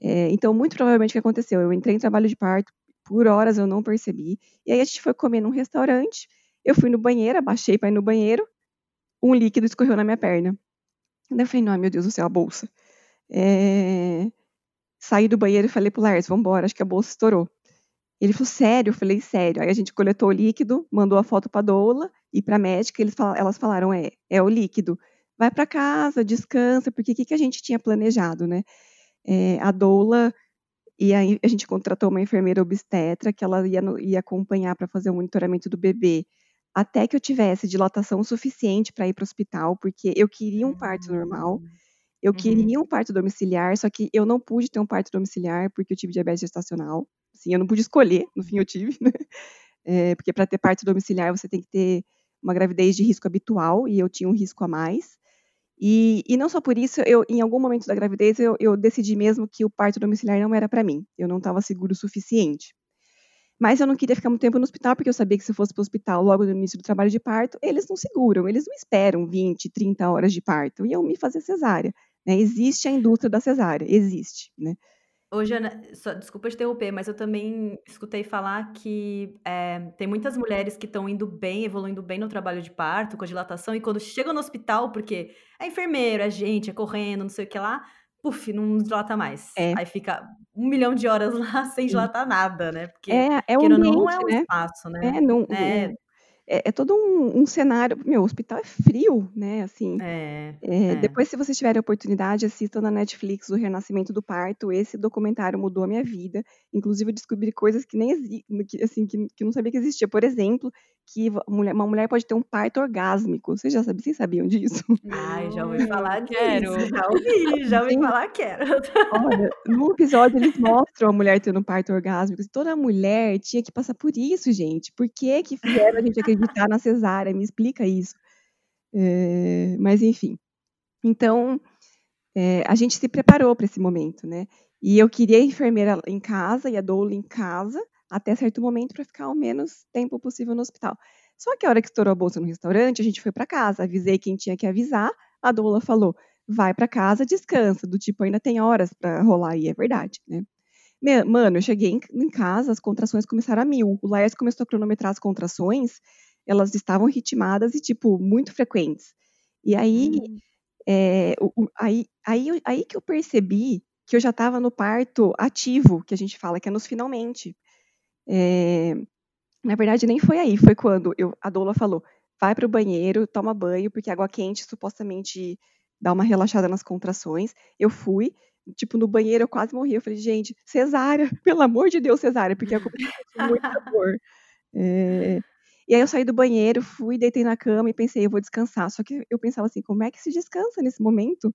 É, então, muito provavelmente o que aconteceu? Eu entrei em trabalho de parto, por horas eu não percebi. E aí a gente foi comer num restaurante. Eu fui no banheiro, abaixei para ir no banheiro. Um líquido escorreu na minha perna. Daí eu falei, não, meu Deus do céu, a bolsa. É... Saí do banheiro e falei pro Lars, vambora, acho que a bolsa estourou. Ele falou, sério? Eu falei, sério. Aí a gente coletou o líquido, mandou a foto pra doula e pra médica. Eles fal elas falaram, é, é o líquido. Vai para casa, descansa, porque o que, que a gente tinha planejado, né? É, a doula e aí a gente contratou uma enfermeira obstetra que ela ia, ia acompanhar para fazer o monitoramento do bebê até que eu tivesse dilatação suficiente para ir para o hospital, porque eu queria um parto normal, eu uhum. queria um parto domiciliar, só que eu não pude ter um parto domiciliar porque eu tive diabetes gestacional. Assim, eu não pude escolher, no fim eu tive, né? É, porque para ter parto domiciliar você tem que ter uma gravidez de risco habitual e eu tinha um risco a mais. E, e não só por isso, eu, em algum momento da gravidez, eu, eu decidi mesmo que o parto domiciliar não era para mim. Eu não estava seguro o suficiente. Mas eu não queria ficar muito tempo no hospital, porque eu sabia que se eu fosse para o hospital logo no início do trabalho de parto, eles não seguram, eles não esperam 20, 30 horas de parto, iam me fazer cesárea. Né? Existe a indústria da cesárea, existe. Né? Ô, Jana, só, desculpa te interromper, mas eu também escutei falar que é, tem muitas mulheres que estão indo bem, evoluindo bem no trabalho de parto, com a dilatação, e quando chegam no hospital, porque é enfermeiro, é gente, é correndo, não sei o que lá, puf, não dilata mais. É. Aí fica um milhão de horas lá sem dilatar nada, né? Porque, é, é um ambiente, não, é um né? espaço, né? É, não, é, é, é todo um, um, cenário. Meu, o hospital é frio, né? Assim. É, é, é. Depois, se vocês tiverem a oportunidade, assistam na Netflix o Renascimento do Parto. Esse documentário mudou a minha vida. Inclusive, eu descobri coisas que nem existem, assim, que, que não sabia que existia. Por exemplo, que uma mulher pode ter um parto orgásmico. Vocês já sabiam, vocês sabiam disso? Ai, já ouvi falar disso. Quero. Já ouvi, já ouvi falar quero. Olha, no episódio eles mostram a mulher tendo um parto orgásmico. Toda mulher tinha que passar por isso, gente. Por que que fizeram a gente acreditar na cesárea? Me explica isso. É, mas enfim. Então, é, a gente se preparou para esse momento, né? E eu queria a enfermeira em casa e a doula em casa até certo momento para ficar o menos tempo possível no hospital. Só que a hora que estourou a bolsa no restaurante, a gente foi para casa, avisei quem tinha que avisar, a doula falou: vai para casa, descansa, do tipo, ainda tem horas para rolar, e é verdade, né? Mano, eu cheguei em, casa, as contrações começaram a mil. O Laércio começou a cronometrar as contrações, elas estavam ritmadas e, tipo, muito frequentes. E aí, hum. é, o, aí, aí, aí que eu percebi que eu já estava no parto ativo, que a gente fala, que é nos finalmente. É, na verdade, nem foi aí, foi quando eu, a doula falou: vai para o banheiro, toma banho, porque água quente supostamente dá uma relaxada nas contrações. Eu fui, tipo, no banheiro eu quase morri. Eu falei, gente, cesárea, pelo amor de Deus, cesárea, porque eu tinha muita dor. É, e aí eu saí do banheiro, fui, deitei na cama e pensei, eu vou descansar. Só que eu pensava assim, como é que se descansa nesse momento?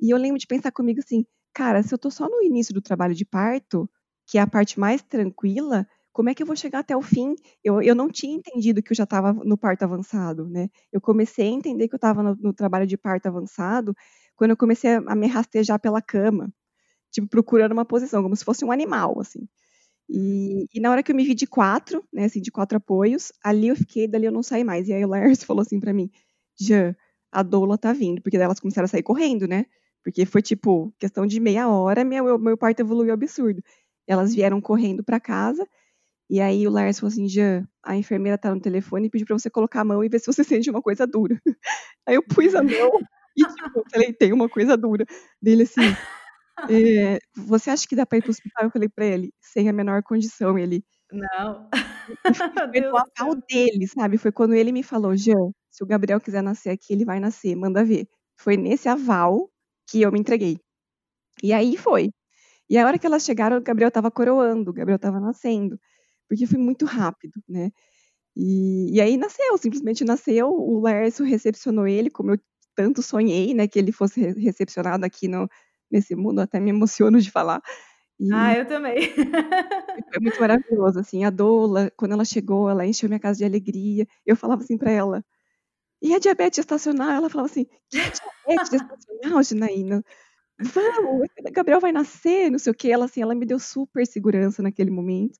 E eu lembro de pensar comigo assim, cara, se eu tô só no início do trabalho de parto, que é a parte mais tranquila, como é que eu vou chegar até o fim? Eu, eu não tinha entendido que eu já estava no parto avançado, né? Eu comecei a entender que eu estava no, no, trabalho de parto avançado quando eu comecei a, a me rastejar pela cama, tipo, procurando uma posição, como se fosse um animal, assim. E, e, na hora que eu me vi de quatro, né, assim, de quatro apoios, ali eu fiquei, dali eu não saí mais. E aí o Lars falou assim para mim, Jean, a doula tá vindo, porque daí elas começaram a sair correndo, né? Porque foi tipo, questão de meia hora, meu, meu parto evoluiu absurdo. Elas vieram correndo para casa, e aí o Lars falou assim, Jean, a enfermeira tá no telefone e pediu pra você colocar a mão e ver se você sente uma coisa dura. Aí eu pus a mão e tipo, falei, tem uma coisa dura. Dele assim, é, você acha que dá para ir para o hospital? Eu falei para ele, sem a menor condição. Ele. Não. Foi no aval dele, sabe? Foi quando ele me falou, Jean, se o Gabriel quiser nascer aqui, ele vai nascer, manda ver. Foi nesse aval que eu me entreguei. E aí foi. E a hora que elas chegaram, o Gabriel estava coroando, o Gabriel estava nascendo, porque foi muito rápido, né? E, e, aí nasceu, simplesmente nasceu. O Lércio recepcionou ele, como eu tanto sonhei, né, que ele fosse recepcionado aqui no, nesse mundo, até me emociono de falar. E ah, eu também. Foi muito maravilhoso, assim, a Doula, quando ela chegou, ela encheu minha casa de alegria. Eu falava assim para ela, e a diabetes estacional? Ela falava assim, que diabetes estacional, Ginaína? Vamos, Gabriel vai nascer, não sei o que. Ela, assim, ela me deu super segurança naquele momento.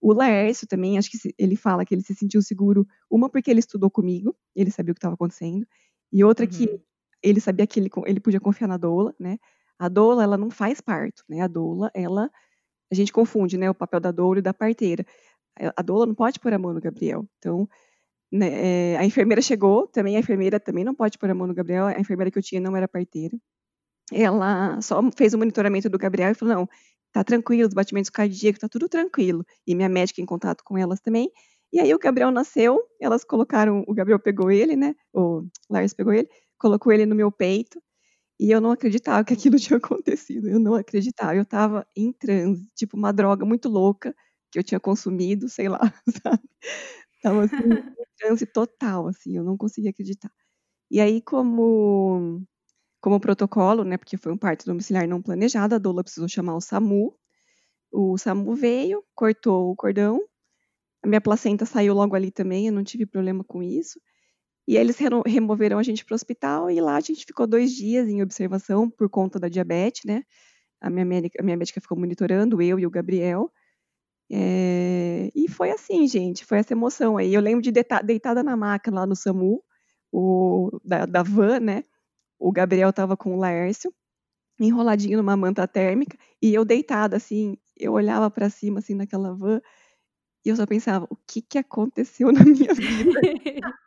O Laércio também, acho que ele fala que ele se sentiu seguro, uma porque ele estudou comigo, ele sabia o que estava acontecendo, e outra uhum. que ele sabia que ele, ele podia confiar na doula, né? A doula, ela não faz parto, né? A doula, ela a gente confunde, né, o papel da doula e da parteira. A doula não pode pôr a mão no Gabriel. Então, né, é, a enfermeira chegou, também a enfermeira também não pode pôr a mão no Gabriel. A enfermeira que eu tinha não era parteira. Ela só fez o monitoramento do Gabriel e falou: "Não, tá tranquilo, os batimentos cardíacos, tá tudo tranquilo". E minha médica em contato com elas também. E aí o Gabriel nasceu, elas colocaram, o Gabriel pegou ele, né? O Lars pegou ele, colocou ele no meu peito e eu não acreditava que aquilo tinha acontecido. Eu não acreditava. Eu estava em transe, tipo uma droga muito louca que eu tinha consumido, sei lá, sabe? Tava assim, em transe total, assim, eu não conseguia acreditar. E aí, como, como protocolo, né, porque foi um parto domiciliar não planejado, a doula precisou chamar o SAMU. O SAMU veio, cortou o cordão, a minha placenta saiu logo ali também, eu não tive problema com isso. E eles removeram a gente para o hospital e lá a gente ficou dois dias em observação por conta da diabetes, né? A minha médica, a minha médica ficou monitorando, eu e o Gabriel. É, e foi assim, gente, foi essa emoção aí. Eu lembro de deitada na maca lá no SAMU, o, da, da van, né? O Gabriel estava com o Laércio, enroladinho numa manta térmica, e eu deitada, assim, eu olhava para cima, assim, naquela van, e eu só pensava, o que que aconteceu na minha vida?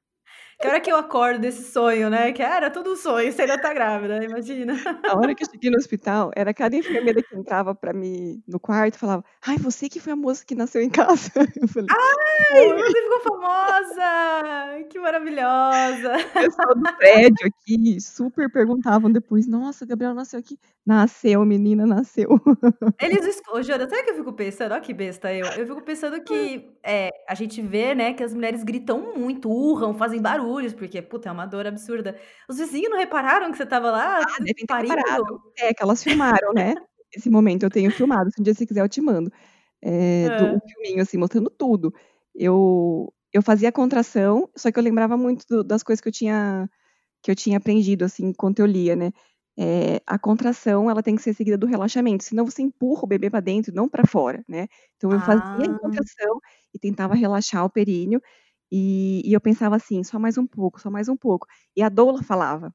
Que hora que eu acordo desse sonho, né? Que era tudo um sonho, você ainda tá grávida, imagina. A hora que eu cheguei no hospital, era cada enfermeira que entrava pra mim no quarto e falava: Ai, você que foi a moça que nasceu em casa. Eu falei: Ai, você ficou famosa! Que maravilhosa! O pessoal do prédio aqui super perguntavam depois: Nossa, Gabriel nasceu aqui. Nasceu, menina, nasceu. Eles, sabe o que eu fico pensando? Olha que besta eu. Eu fico pensando que é, a gente vê, né, que as mulheres gritam muito, urram, fazem barulho barulhos, porque, puta, é uma dor absurda. Os vizinhos não repararam que você estava lá? Ah, devem ter parado. É, que elas filmaram, né? Esse momento eu tenho filmado. Se um dia você quiser, eu te mando. É, é. Do, um filminho, assim, mostrando tudo. Eu, eu fazia contração, só que eu lembrava muito do, das coisas que eu tinha que eu tinha aprendido, assim, enquanto eu lia, né? É, a contração, ela tem que ser seguida do relaxamento, senão você empurra o bebê para dentro, não para fora, né? Então eu fazia a ah. contração e tentava relaxar o períneo, e, e eu pensava assim, só mais um pouco, só mais um pouco. E a doula falava.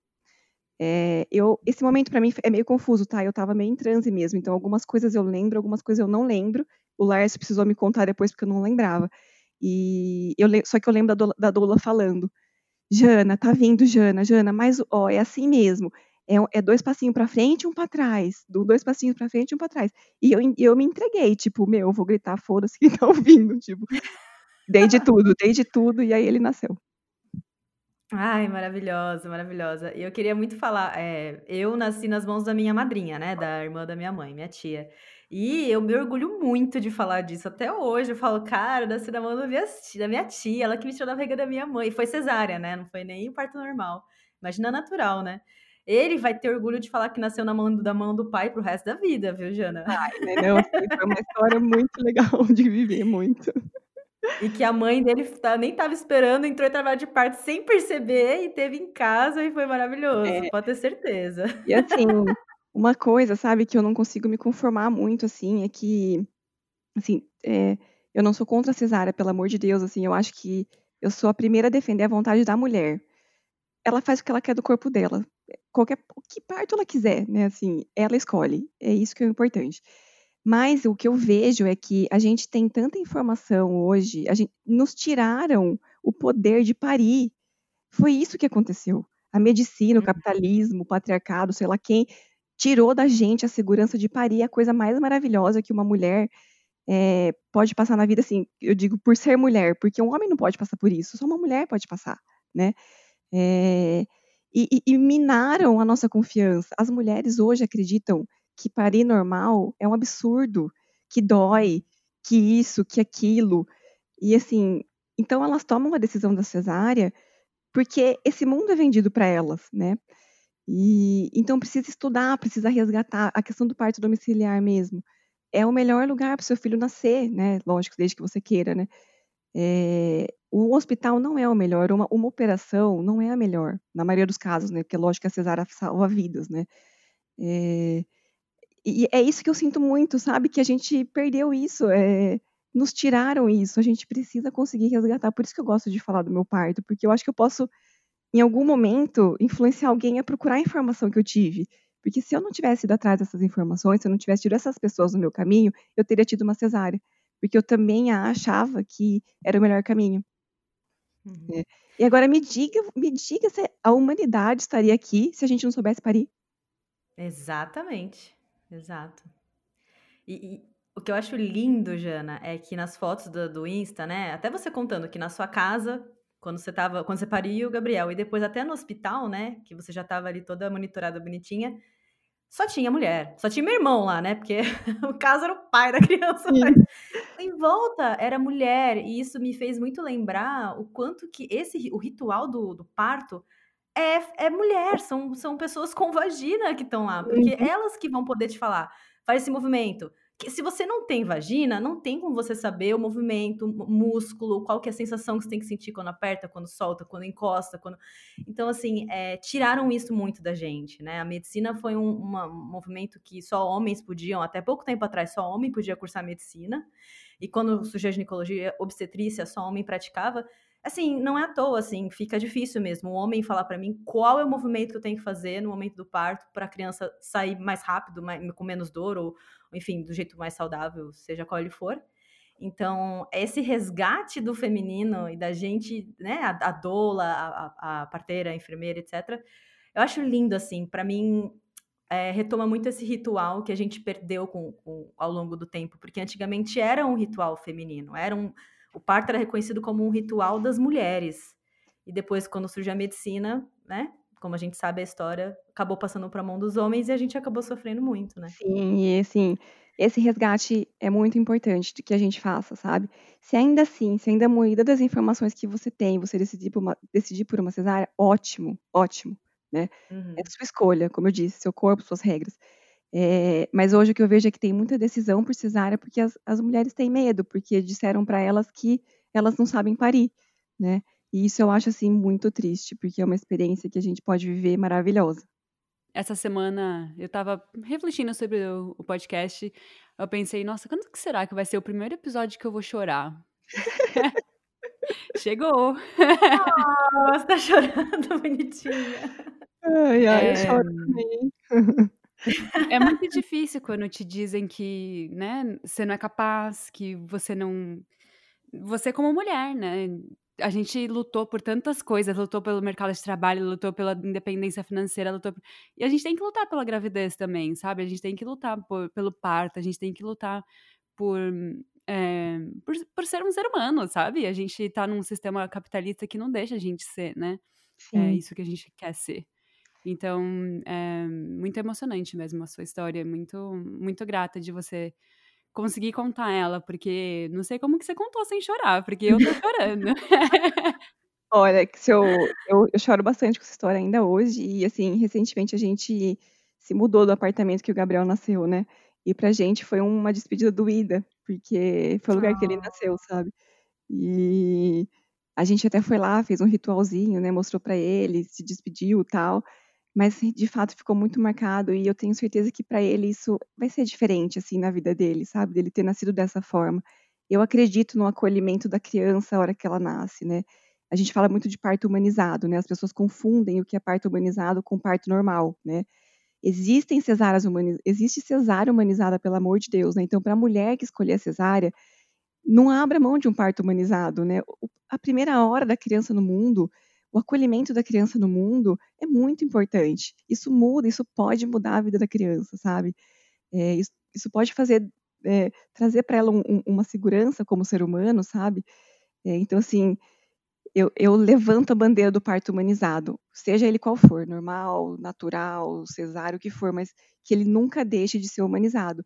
É, eu, esse momento para mim é meio confuso, tá? Eu tava meio em transe mesmo, então algumas coisas eu lembro, algumas coisas eu não lembro. O Lars precisou me contar depois porque eu não lembrava. E eu só que eu lembro da doula, da doula falando: Jana, tá vindo, Jana, Jana, mas ó, é assim mesmo. É, é dois passinhos para frente, um para trás. Dois passinhos para frente, um para trás. E eu, eu me entreguei, tipo, meu, eu vou gritar, foda-se quem tá ouvindo, tipo. Dei de tudo, dei de tudo, e aí ele nasceu. Ai, maravilhosa, maravilhosa. E eu queria muito falar, é, eu nasci nas mãos da minha madrinha, né, da irmã da minha mãe, minha tia. E eu me orgulho muito de falar disso. Até hoje eu falo, cara, nasci na mão da minha, da minha tia, ela que me tirou da barriga da minha mãe. E foi cesárea, né? Não foi nem parto normal. Imagina natural, né? ele vai ter orgulho de falar que nasceu na mão, da mão do pai pro resto da vida, viu, Jana? Ai, né? Não, foi uma história muito legal de viver, muito. E que a mãe dele nem estava esperando, entrou em trabalho de parto sem perceber e teve em casa e foi maravilhoso, é. pode ter certeza. E assim, uma coisa, sabe, que eu não consigo me conformar muito, assim, é que, assim, é, eu não sou contra a cesárea, pelo amor de Deus, assim, eu acho que eu sou a primeira a defender a vontade da mulher. Ela faz o que ela quer do corpo dela. Qualquer que parto ela quiser, né? Assim, ela escolhe. É isso que é importante. Mas o que eu vejo é que a gente tem tanta informação hoje, a gente, nos tiraram o poder de parir. Foi isso que aconteceu. A medicina, o uhum. capitalismo, o patriarcado, sei lá quem, tirou da gente a segurança de parir, a coisa mais maravilhosa que uma mulher é, pode passar na vida, assim, eu digo por ser mulher, porque um homem não pode passar por isso, só uma mulher pode passar, né? É, e, e, e minaram a nossa confiança. As mulheres hoje acreditam que parir normal é um absurdo, que dói, que isso, que aquilo. E assim, então elas tomam a decisão da cesárea porque esse mundo é vendido para elas, né? E então precisa estudar, precisa resgatar a questão do parto domiciliar mesmo. É o melhor lugar para seu filho nascer, né? Lógico, desde que você queira, né? É, o hospital não é o melhor, uma, uma, operação não é a melhor, na maioria dos casos, né? Porque lógico que a cesárea salva vidas, né? É, e é isso que eu sinto muito, sabe? Que a gente perdeu isso, é, nos tiraram isso. A gente precisa conseguir resgatar. Por isso que eu gosto de falar do meu parto, porque eu acho que eu posso, em algum momento, influenciar alguém a procurar a informação que eu tive. Porque se eu não tivesse ido atrás dessas informações, se eu não tivesse tido essas pessoas no meu caminho, eu teria tido uma cesárea. Porque eu também achava que era o melhor caminho. Uhum. É. E agora me diga, me diga se a humanidade estaria aqui se a gente não soubesse parir. Exatamente. Exato. E, e o que eu acho lindo, Jana, é que nas fotos do, do Insta, né? Até você contando que na sua casa, quando você tava, quando você pariu o Gabriel, e depois até no hospital, né? Que você já tava ali toda monitorada bonitinha, só tinha mulher. Só tinha meu irmão lá, né? Porque o caso era o pai da criança. Mas em volta era mulher. E isso me fez muito lembrar o quanto que esse o ritual do, do parto é, é mulher, são, são pessoas com vagina que estão lá, porque uhum. elas que vão poder te falar, faz esse movimento. Que se você não tem vagina, não tem como você saber o movimento, o músculo, qual que é a sensação que você tem que sentir quando aperta, quando solta, quando encosta, quando... Então, assim, é, tiraram isso muito da gente, né? A medicina foi um, uma, um movimento que só homens podiam, até pouco tempo atrás, só homem podia cursar medicina, e quando surgiu a ginecologia obstetrícia, só homem praticava, Assim, não é à toa, assim, fica difícil mesmo. O homem falar para mim qual é o movimento que eu tenho que fazer no momento do parto para a criança sair mais rápido, mais, com menos dor, ou, enfim, do jeito mais saudável, seja qual ele for. Então, esse resgate do feminino e da gente, né, a, a doula, a, a parteira, a enfermeira, etc., eu acho lindo, assim, para mim, é, retoma muito esse ritual que a gente perdeu com, com, ao longo do tempo, porque antigamente era um ritual feminino, era um o parto era reconhecido como um ritual das mulheres. E depois, quando surgiu a medicina, né? Como a gente sabe a história, acabou passando para a mão dos homens e a gente acabou sofrendo muito, né? Sim, e assim, esse resgate é muito importante que a gente faça, sabe? Se ainda assim, se ainda moída das informações que você tem, você decidir por uma, decidir por uma cesárea, ótimo, ótimo, né? Uhum. É sua escolha, como eu disse, seu corpo, suas regras. É, mas hoje o que eu vejo é que tem muita decisão por cesárea porque as, as mulheres têm medo, porque disseram para elas que elas não sabem parir, né? E isso eu acho assim muito triste, porque é uma experiência que a gente pode viver maravilhosa. Essa semana eu estava refletindo sobre o, o, podcast, eu pensei, nossa, quando que será que vai ser o primeiro episódio que eu vou chorar? Chegou! Oh, você tá chorando, bonitinha. Ai, ai, é... eu choro também. É muito difícil quando te dizem que, né, você não é capaz, que você não. Você, como mulher, né? A gente lutou por tantas coisas, lutou pelo mercado de trabalho, lutou pela independência financeira, lutou. Por... E a gente tem que lutar pela gravidez também, sabe? A gente tem que lutar por, pelo parto, a gente tem que lutar por, é, por, por, ser um ser humano, sabe? A gente tá num sistema capitalista que não deixa a gente ser, né? É isso que a gente quer ser. Então, é muito emocionante mesmo a sua história, muito, muito grata de você conseguir contar ela, porque não sei como que você contou sem chorar, porque eu tô chorando. Olha, que se eu, eu, eu choro bastante com essa história ainda hoje. E, assim, recentemente a gente se mudou do apartamento que o Gabriel nasceu, né? E pra gente foi uma despedida doída, porque foi o lugar que ele nasceu, sabe? E a gente até foi lá, fez um ritualzinho, né? Mostrou pra ele, se despediu tal. Mas de fato ficou muito marcado e eu tenho certeza que pra ele isso vai ser diferente assim na vida dele, sabe? Dele ter nascido dessa forma. Eu acredito no acolhimento da criança a hora que ela nasce, né? A gente fala muito de parto humanizado, né? As pessoas confundem o que é parto humanizado com parto normal, né? Existem cesáreas humanizadas, existe cesárea humanizada, pelo amor de Deus, né? Então, para a mulher que escolher a cesárea, não abra mão de um parto humanizado, né? A primeira hora da criança no mundo, o acolhimento da criança no mundo é muito importante. Isso muda, isso pode mudar a vida da criança, sabe? É, isso, isso, pode fazer, é, trazer para ela um, um, uma segurança como ser humano, sabe? É, então, assim, eu, eu, levanto a bandeira do parto humanizado, seja ele qual for, normal, natural, cesárea, o que for, mas que ele nunca deixe de ser humanizado.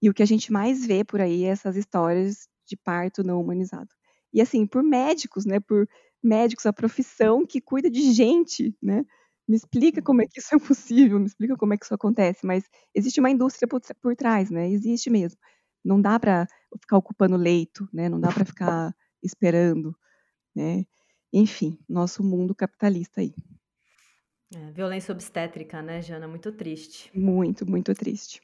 E o que a gente mais vê por aí é essas histórias de parto não humanizado. E assim, por médicos, né, por médicos, a profissão que cuida de gente, né? Me explica como é que isso é possível, me explica como é que isso acontece, mas existe uma indústria por, por trás, né? Existe mesmo. Não dá para ficar ocupando leito, né? Não dá para ficar esperando, né? enfim, nosso mundo capitalista aí. É, violência obstétrica, né, Jana? Muito triste. Muito, muito triste.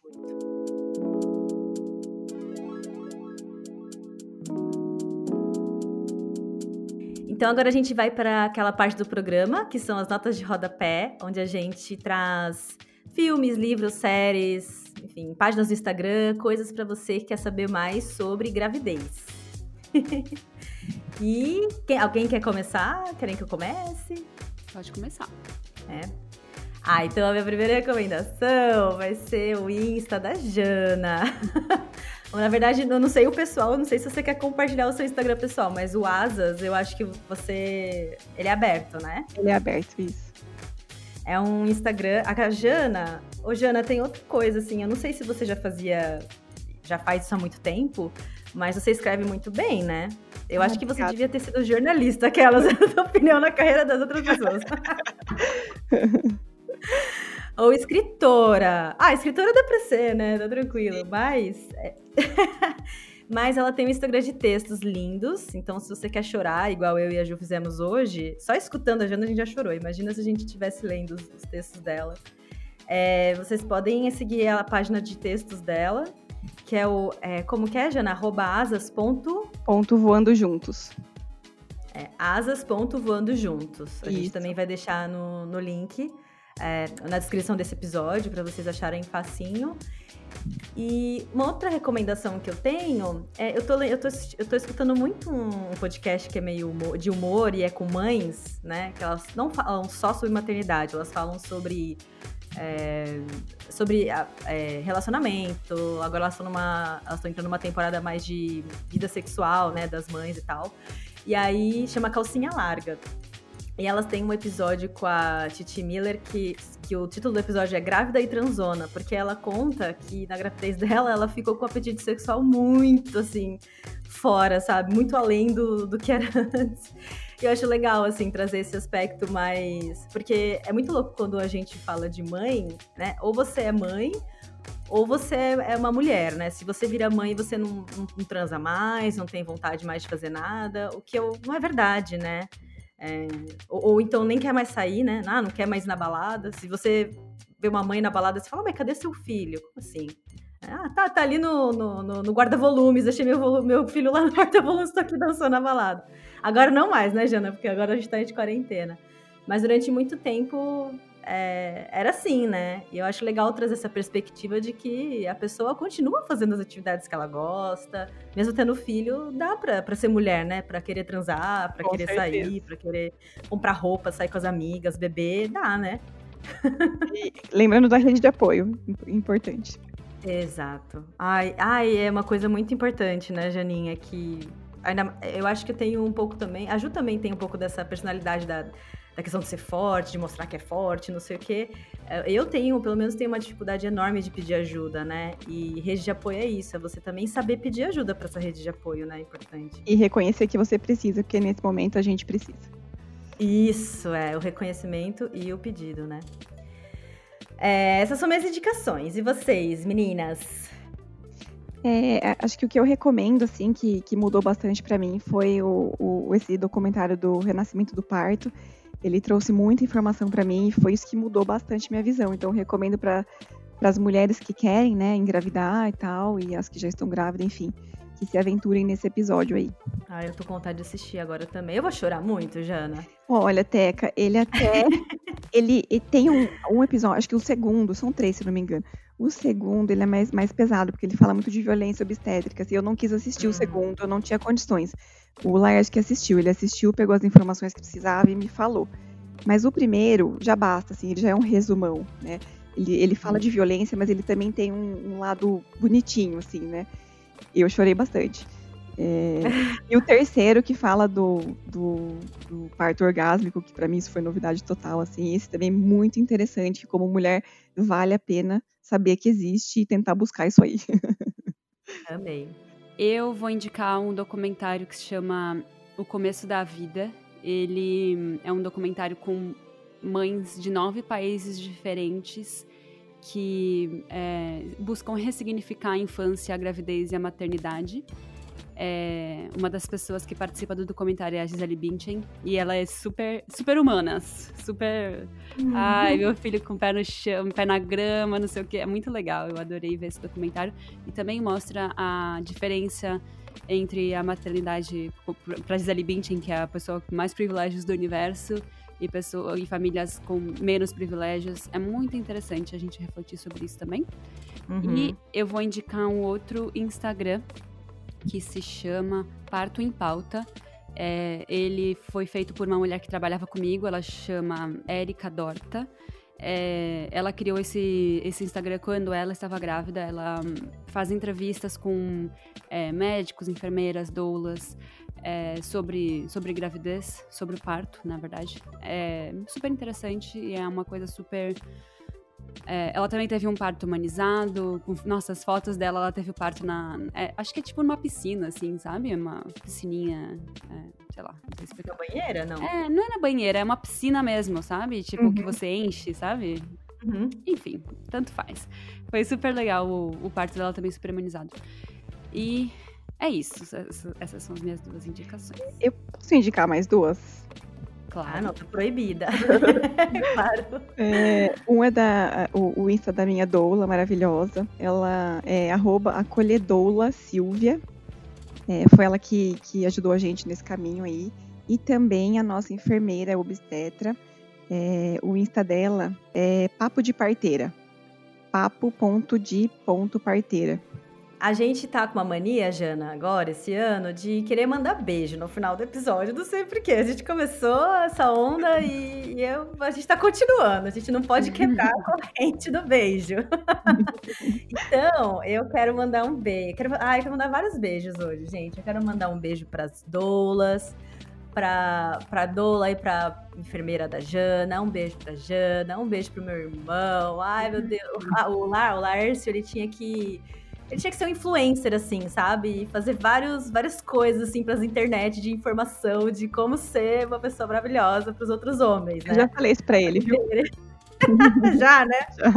Então agora a gente vai para aquela parte do programa, que são as notas de rodapé, onde a gente traz filmes, livros, séries, enfim, páginas do Instagram, coisas para você que quer saber mais sobre gravidez. E quem, alguém quer começar? Querem que eu comece? Pode começar. É. Ah, então a minha primeira recomendação vai ser o Insta da Jana. Na verdade, eu não sei o pessoal, eu não sei se você quer compartilhar o seu Instagram pessoal, mas o Asas, eu acho que você. Ele é aberto, né? Ele é aberto, isso. É um Instagram. A Jana. Ô, Jana, tem outra coisa, assim. Eu não sei se você já fazia. Já faz isso há muito tempo, mas você escreve muito bem, né? Eu acho que você devia ter sido jornalista, aquelas, da opinião na carreira das outras pessoas. Ou escritora. Ah, escritora dá pra ser, né? Tá tranquilo. Mas. É, mas ela tem um Instagram de textos lindos. Então, se você quer chorar, igual eu e a Ju fizemos hoje, só escutando a Jana a gente já chorou. Imagina se a gente estivesse lendo os, os textos dela. É, vocês podem seguir a página de textos dela que é o. É, como que é, Jana? Arroba asas. Ponto... ponto voando juntos. É, asas. Ponto voando juntos. A Isso. gente também vai deixar no, no link, é, na descrição desse episódio, para vocês acharem facinho. E uma outra recomendação que eu tenho é, eu tô, eu tô, eu tô escutando muito um podcast que é meio humor, de humor e é com mães, né? Que elas não falam só sobre maternidade, elas falam sobre é, sobre é, relacionamento. Agora elas estão. Elas estão entrando numa temporada mais de vida sexual, né? Das mães e tal. E aí chama Calcinha Larga. E elas têm um episódio com a Titi Miller que, que o título do episódio é Grávida e Transona, porque ela conta que na gravidez dela ela ficou com o apetite sexual muito assim, fora, sabe? Muito além do, do que era antes eu acho legal, assim, trazer esse aspecto mais. Porque é muito louco quando a gente fala de mãe, né? Ou você é mãe, ou você é uma mulher, né? Se você vira mãe, você não, não, não transa mais, não tem vontade mais de fazer nada, o que eu, não é verdade, né? É, ou, ou, então nem quer mais sair, né? Ah, não quer mais ir na balada. Se você vê uma mãe na balada, você fala, mas cadê seu filho? Como assim? Ah, tá, tá ali no, no, no, no guarda-volumes, deixei meu, meu filho lá no guarda-volumes, tô aqui dançando na balada. Agora não mais, né, Jana? Porque agora a gente tá de quarentena. Mas durante muito tempo é, era assim, né? E eu acho legal trazer essa perspectiva de que a pessoa continua fazendo as atividades que ela gosta, mesmo tendo filho, dá pra, pra ser mulher, né? Pra querer transar, pra com querer certeza. sair, pra querer comprar roupa, sair com as amigas, beber, dá, né? E, lembrando da rede de apoio, importante. Exato. Ai, ai, é uma coisa muito importante, né, Janinha, que ainda, eu acho que eu tenho um pouco também, a Ju também tem um pouco dessa personalidade da, da questão de ser forte, de mostrar que é forte, não sei o quê. É, eu tenho, pelo menos tenho uma dificuldade enorme de pedir ajuda, né? E rede de apoio é isso, é você também saber pedir ajuda para essa rede de apoio, né? É importante. E reconhecer que você precisa, porque nesse momento a gente precisa. Isso, é, o reconhecimento e o pedido, né? É, essas são minhas indicações. E vocês, meninas? É, acho que o que eu recomendo, assim, que, que mudou bastante para mim foi o, o, esse documentário do Renascimento do Parto. Ele trouxe muita informação para mim e foi isso que mudou bastante minha visão. Então, recomendo para as mulheres que querem, né, engravidar e tal, e as que já estão grávidas, enfim, que se aventurem nesse episódio aí. Ah, eu tô com vontade de assistir agora também. Eu vou chorar muito, Jana. Olha, Teca, ele até. ele, ele, tem um, um episódio, acho que o segundo, são três, se não me engano. O segundo, ele é mais, mais pesado, porque ele fala muito de violência obstétrica. Assim, eu não quis assistir hum. o segundo, eu não tinha condições. O Laércio que assistiu, ele assistiu, pegou as informações que precisava e me falou. Mas o primeiro já basta, assim, ele já é um resumão, né? Ele, ele fala hum. de violência, mas ele também tem um, um lado bonitinho, assim, né? Eu chorei bastante. É, e o terceiro que fala do, do, do parto orgásmico, que para mim isso foi novidade total, assim, esse também é muito interessante, que como mulher vale a pena saber que existe e tentar buscar isso aí. Amei. Eu vou indicar um documentário que se chama O Começo da Vida. Ele é um documentário com mães de nove países diferentes que é, buscam ressignificar a infância, a gravidez e a maternidade. É, uma das pessoas que participa do documentário é a Gisele Bündchen e ela é super super humana, super uhum. ai, meu filho com o pé no chão, pé na grama, não sei o que, é muito legal. Eu adorei ver esse documentário e também mostra a diferença entre a maternidade para Gisele Bündchen, que é a pessoa com mais privilégios do universo, e, pessoa, e famílias com menos privilégios. É muito interessante a gente refletir sobre isso também. Uhum. E eu vou indicar um outro Instagram que se chama Parto em Pauta. É, ele foi feito por uma mulher que trabalhava comigo, ela chama Erika Dorta. É, ela criou esse, esse Instagram quando ela estava grávida. Ela faz entrevistas com é, médicos, enfermeiras, doulas, é, sobre, sobre gravidez, sobre o parto, na verdade. É super interessante e é uma coisa super. É, ela também teve um parto humanizado. Com, nossa, as fotos dela, ela teve o parto na. É, acho que é tipo numa piscina, assim, sabe? Uma piscininha. É, sei lá, não sei explicar. Na banheira, não? É, não é na banheira, é uma piscina mesmo, sabe? Tipo, uhum. que você enche, sabe? Uhum. Enfim, tanto faz. Foi super legal o, o parto dela também super humanizado. E é isso, essas são as minhas duas indicações. Eu posso indicar mais duas? Claro. Ah, não, tá proibida. claro. É, um é da, o, o, Insta da minha doula, maravilhosa. Ela é arroba acolhedoula Silvia. É, foi ela que, que ajudou a gente nesse caminho aí. E também a nossa enfermeira obstetra. É, o Insta dela é papo de parteira. papo.de.parteira. A gente tá com uma mania, Jana, agora, esse ano, de querer mandar beijo no final do episódio, não sei porquê. A gente começou essa onda e, e eu, a gente tá continuando. A gente não pode quebrar a corrente do beijo. então, eu quero mandar um beijo. Quero, ah, eu quero mandar vários beijos hoje, gente. Eu quero mandar um beijo pras doulas, pra, pra doula e pra enfermeira da Jana, um beijo pra Jana, um beijo pro meu irmão. Ai, meu Deus. O, o, Lar, o Laércio, ele tinha que ele tinha que ser um influencer, assim, sabe? E fazer vários, várias coisas, assim, pras internet de informação de como ser uma pessoa maravilhosa pros outros homens, né? Eu já falei isso pra ele, viu? já, né? Já.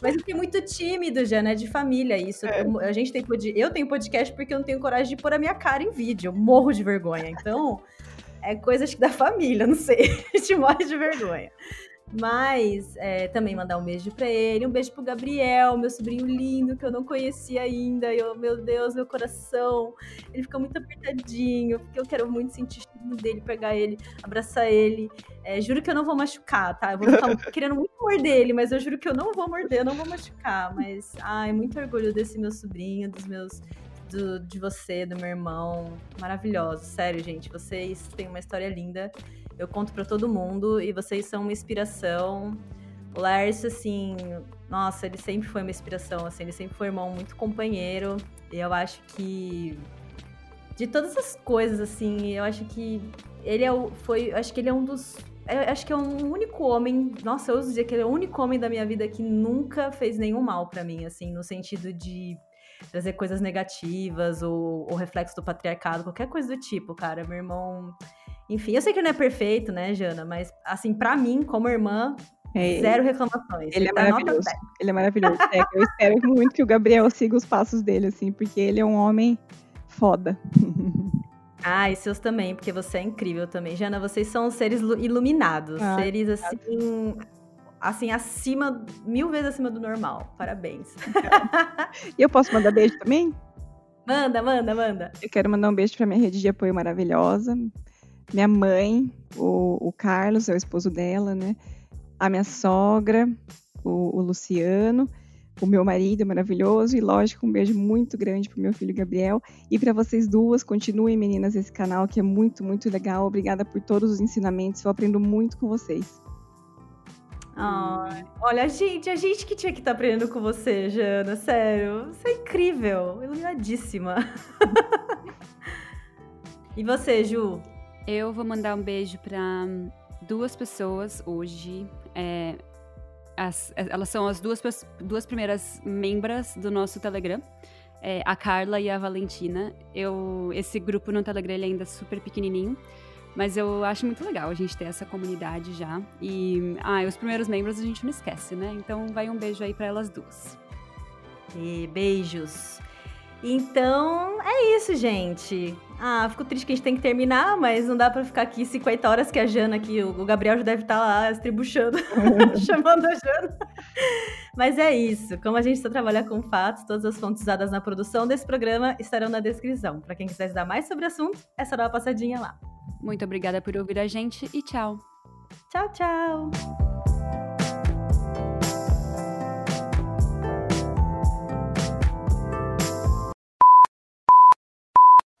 Mas eu muito tímido já, né? De família, isso. É. Eu, a gente tem eu tenho podcast porque eu não tenho coragem de pôr a minha cara em vídeo. Eu morro de vergonha. Então, é coisa acho que da família, não sei. A gente morre de vergonha. Mas é, também mandar um beijo para ele, um beijo pro Gabriel, meu sobrinho lindo, que eu não conhecia ainda. E eu, meu Deus, meu coração. Ele fica muito apertadinho, porque eu quero muito sentir o cheiro dele, pegar ele, abraçar ele. É, juro que eu não vou machucar, tá? Eu vou ficar querendo muito morder ele, mas eu juro que eu não vou morder, eu não vou machucar. Mas, ai, muito orgulho desse meu sobrinho, dos meus do, de você, do meu irmão. Maravilhoso, sério, gente. Vocês têm uma história linda. Eu conto para todo mundo e vocês são uma inspiração. O Lércio, assim, nossa, ele sempre foi uma inspiração, assim, ele sempre foi um irmão muito companheiro. E eu acho que de todas as coisas, assim, eu acho que ele é o, foi, acho que ele é um dos eu acho que é um único homem, nossa, eu uso dizer que ele é o único homem da minha vida que nunca fez nenhum mal para mim, assim, no sentido de trazer coisas negativas ou, ou reflexo do patriarcado, qualquer coisa do tipo, cara. Meu irmão, Enfim, eu sei que não é perfeito, né, Jana? Mas, assim, para mim, como irmã, é, Zero reclamações. Ele, é maravilhoso. Ele é maravilhoso. É, eu espero muito que o Gabriel siga os passos dele, assim, porque ele é um homem foda. Ah, e seus também, porque você é incrível também. Jana, vocês são seres iluminados. Ah, seres, assim, assim, acima, mil vezes acima do normal. Parabéns. E eu posso mandar beijo também? Manda, manda, manda. Eu quero mandar um beijo pra minha rede de apoio maravilhosa. Minha mãe, o, o Carlos, é o esposo dela, né? A minha sogra, o, o Luciano o meu marido maravilhoso e, lógico, um beijo muito grande pro meu filho Gabriel e para vocês duas. Continuem, meninas, esse canal que é muito, muito legal. Obrigada por todos os ensinamentos. Eu aprendo muito com vocês. Ai, olha, gente, a gente que tinha que estar tá aprendendo com você, Jana, sério. Você é incrível, iluminadíssima. e você, Ju? Eu vou mandar um beijo para duas pessoas hoje. É, as, elas são as duas, duas primeiras membras do nosso Telegram. É, a Carla e a Valentina. Eu, esse grupo no Telegram ele ainda é super pequenininho, mas eu acho muito legal a gente ter essa comunidade já. E ah, os primeiros membros a gente não esquece, né? Então vai um beijo aí para elas duas. E beijos. Então, é isso, gente. Ah, fico triste que a gente tem que terminar, mas não dá para ficar aqui 50 horas que a Jana aqui, o Gabriel já deve estar tá lá estribuchando, chamando a Jana. Mas é isso. Como a gente só trabalha com fatos, todas as fontes usadas na produção desse programa estarão na descrição. Para quem quiser estudar mais sobre o assunto, é só dar uma passadinha lá. Muito obrigada por ouvir a gente e tchau. Tchau, tchau.